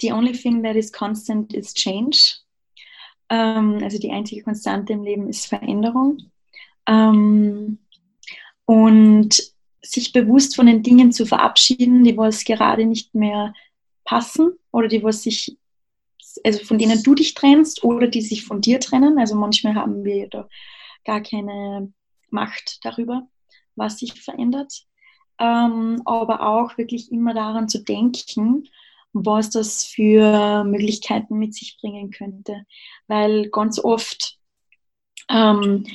The only thing that is constant is change. Ähm, also die einzige Konstante im Leben ist Veränderung. Ähm, und sich bewusst von den Dingen zu verabschieden, die was gerade nicht mehr passen oder die was sich, also von denen du dich trennst oder die sich von dir trennen. Also manchmal haben wir da gar keine Macht darüber, was sich verändert ähm, aber auch wirklich immer daran zu denken, was das für Möglichkeiten mit sich bringen könnte. Weil ganz oft ähm,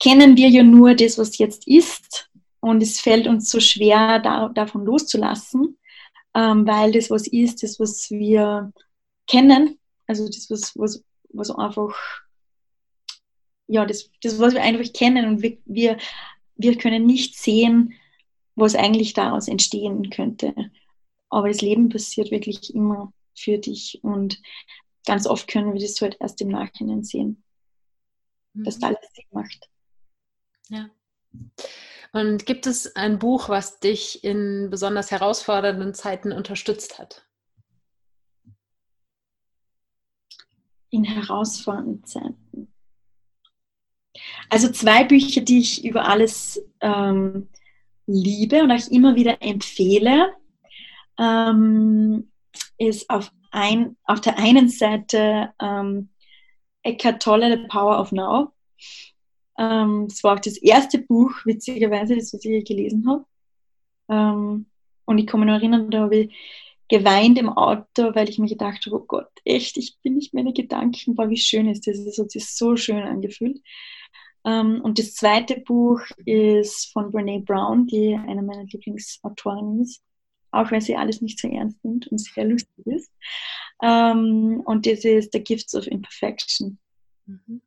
kennen wir ja nur das, was jetzt ist und es fällt uns so schwer, da, davon loszulassen, ähm, weil das, was ist, das, was wir kennen, also das, was, was, was einfach, ja, das, das, was wir einfach kennen und wir, wir, wir können nicht sehen, was eigentlich daraus entstehen könnte. Aber das Leben passiert wirklich immer für dich und ganz oft können wir das halt erst im Nachhinein sehen, mhm. dass alles Sinn macht. Ja. Und gibt es ein Buch, was dich in besonders herausfordernden Zeiten unterstützt hat? In herausfordernden Zeiten. Also zwei Bücher, die ich über alles ähm, liebe und euch immer wieder empfehle, ähm, ist auf, ein, auf der einen Seite ähm, Eckhart Tolle, The Power of Now. Ähm, das war auch das erste Buch, witzigerweise, das ich gelesen habe. Ähm, und ich kann mich noch erinnern, da habe ich geweint im Auto, weil ich mir gedacht habe, oh Gott, echt, ich bin nicht meine Gedanken, boah, wie schön ist das, es hat sich so schön angefühlt. Ähm, und das zweite Buch ist von Brene Brown, die eine meiner Lieblingsautorinnen ist, auch weil sie alles nicht so ernst nimmt und sehr lustig ist. Ähm, und das ist The Gifts of Imperfection. Mhm.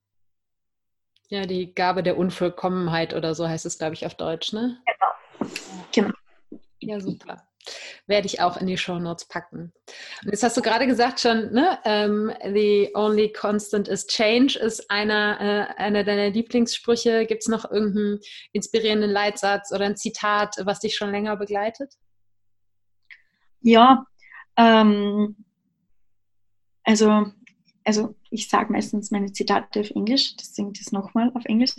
Ja, die Gabe der Unvollkommenheit oder so heißt es, glaube ich, auf Deutsch, ne? Genau. genau. Ja, super werde ich auch in die Show Notes packen. Und jetzt hast du gerade gesagt schon, ne, ähm, the only constant is change ist einer, äh, einer deiner Lieblingssprüche. Gibt es noch irgendeinen inspirierenden Leitsatz oder ein Zitat, was dich schon länger begleitet? Ja, ähm, also, also ich sage meistens meine Zitate auf Englisch, deswegen das nochmal auf Englisch.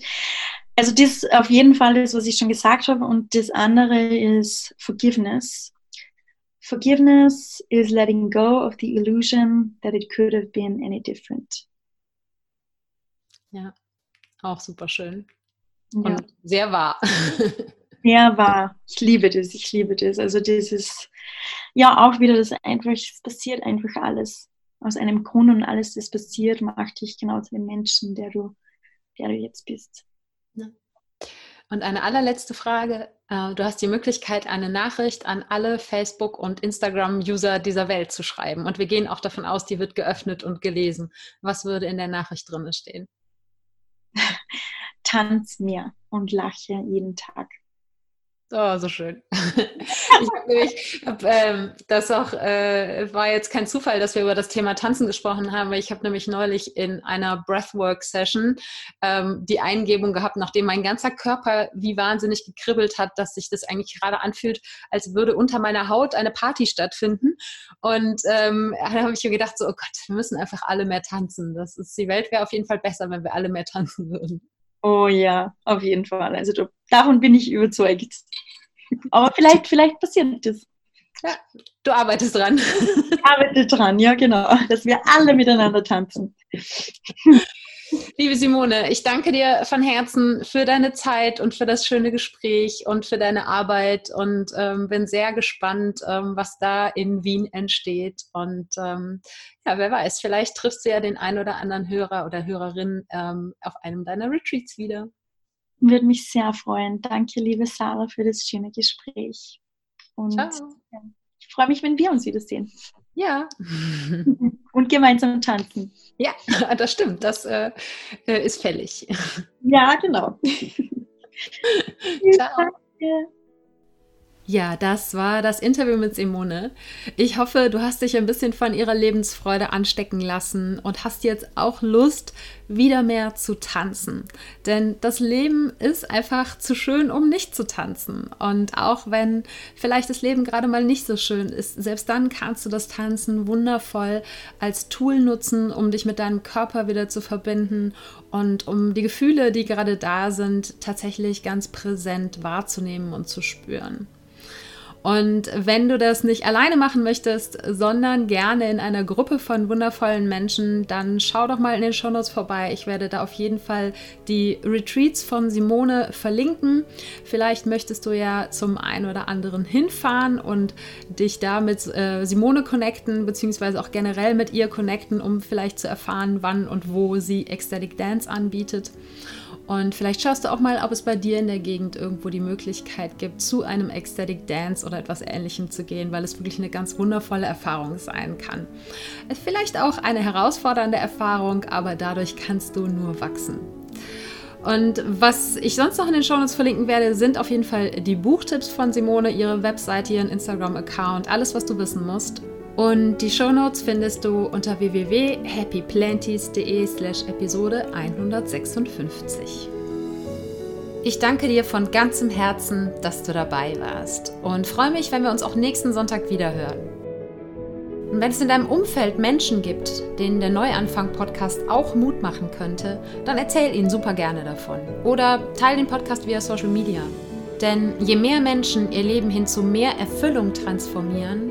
Also das auf jeden Fall ist, was ich schon gesagt habe. Und das andere ist Forgiveness. Forgiveness is letting go of the illusion that it could have been any different. Ja, auch super schön. Und ja. sehr wahr. Sehr wahr. Ich liebe das, ich liebe das. Also das ist ja auch wieder das einfach, es passiert einfach alles. Aus einem Grund und alles, das passiert, macht dich genau zu dem Menschen, der du, der du jetzt bist. Ja. Und eine allerletzte Frage. Äh, du hast die Möglichkeit, eine Nachricht an alle Facebook- und Instagram-User dieser Welt zu schreiben. Und wir gehen auch davon aus, die wird geöffnet und gelesen. Was würde in der Nachricht drin stehen? Tanz mir und lache jeden Tag. Oh, so schön. ich habe nämlich, hab, ähm, das auch, äh, war jetzt kein Zufall, dass wir über das Thema Tanzen gesprochen haben, weil ich habe nämlich neulich in einer Breathwork-Session ähm, die Eingebung gehabt, nachdem mein ganzer Körper wie wahnsinnig gekribbelt hat, dass sich das eigentlich gerade anfühlt, als würde unter meiner Haut eine Party stattfinden. Und ähm, da habe ich mir gedacht, so, oh Gott, wir müssen einfach alle mehr tanzen. Das ist, die Welt wäre auf jeden Fall besser, wenn wir alle mehr tanzen würden. Oh ja, auf jeden Fall. Also davon bin ich überzeugt. Aber vielleicht, vielleicht passiert das. Ja, du arbeitest dran. Ich arbeite dran, ja genau, dass wir alle miteinander tanzen. Liebe Simone, ich danke dir von Herzen für deine Zeit und für das schöne Gespräch und für deine Arbeit und ähm, bin sehr gespannt, ähm, was da in Wien entsteht. Und ähm, ja, wer weiß, vielleicht triffst du ja den einen oder anderen Hörer oder Hörerin ähm, auf einem deiner Retreats wieder. Würde mich sehr freuen. Danke, liebe Sarah, für das schöne Gespräch. Und ja, ich freue mich, wenn wir uns wiedersehen. Ja. Und gemeinsam tanzen. Ja, das stimmt. Das äh, äh ist fällig. Ja, genau. Ciao. Ja, das war das Interview mit Simone. Ich hoffe, du hast dich ein bisschen von ihrer Lebensfreude anstecken lassen und hast jetzt auch Lust, wieder mehr zu tanzen. Denn das Leben ist einfach zu schön, um nicht zu tanzen. Und auch wenn vielleicht das Leben gerade mal nicht so schön ist, selbst dann kannst du das Tanzen wundervoll als Tool nutzen, um dich mit deinem Körper wieder zu verbinden und um die Gefühle, die gerade da sind, tatsächlich ganz präsent wahrzunehmen und zu spüren. Und wenn du das nicht alleine machen möchtest, sondern gerne in einer Gruppe von wundervollen Menschen, dann schau doch mal in den Shownotes vorbei. Ich werde da auf jeden Fall die Retreats von Simone verlinken. Vielleicht möchtest du ja zum einen oder anderen hinfahren und dich da mit äh, Simone connecten, beziehungsweise auch generell mit ihr connecten, um vielleicht zu erfahren, wann und wo sie Ecstatic Dance anbietet. Und vielleicht schaust du auch mal, ob es bei dir in der Gegend irgendwo die Möglichkeit gibt, zu einem Ecstatic Dance oder etwas Ähnlichem zu gehen, weil es wirklich eine ganz wundervolle Erfahrung sein kann. Vielleicht auch eine herausfordernde Erfahrung, aber dadurch kannst du nur wachsen. Und was ich sonst noch in den Shownotes verlinken werde, sind auf jeden Fall die Buchtipps von Simone, ihre Webseite, ihren Instagram-Account, alles, was du wissen musst. Und die Shownotes findest du unter www.happyplanties.de slash Episode 156. Ich danke dir von ganzem Herzen, dass du dabei warst und freue mich, wenn wir uns auch nächsten Sonntag wieder hören. Und wenn es in deinem Umfeld Menschen gibt, denen der Neuanfang-Podcast auch Mut machen könnte, dann erzähl ihnen super gerne davon. Oder teile den Podcast via Social Media. Denn je mehr Menschen ihr Leben hin zu mehr Erfüllung transformieren,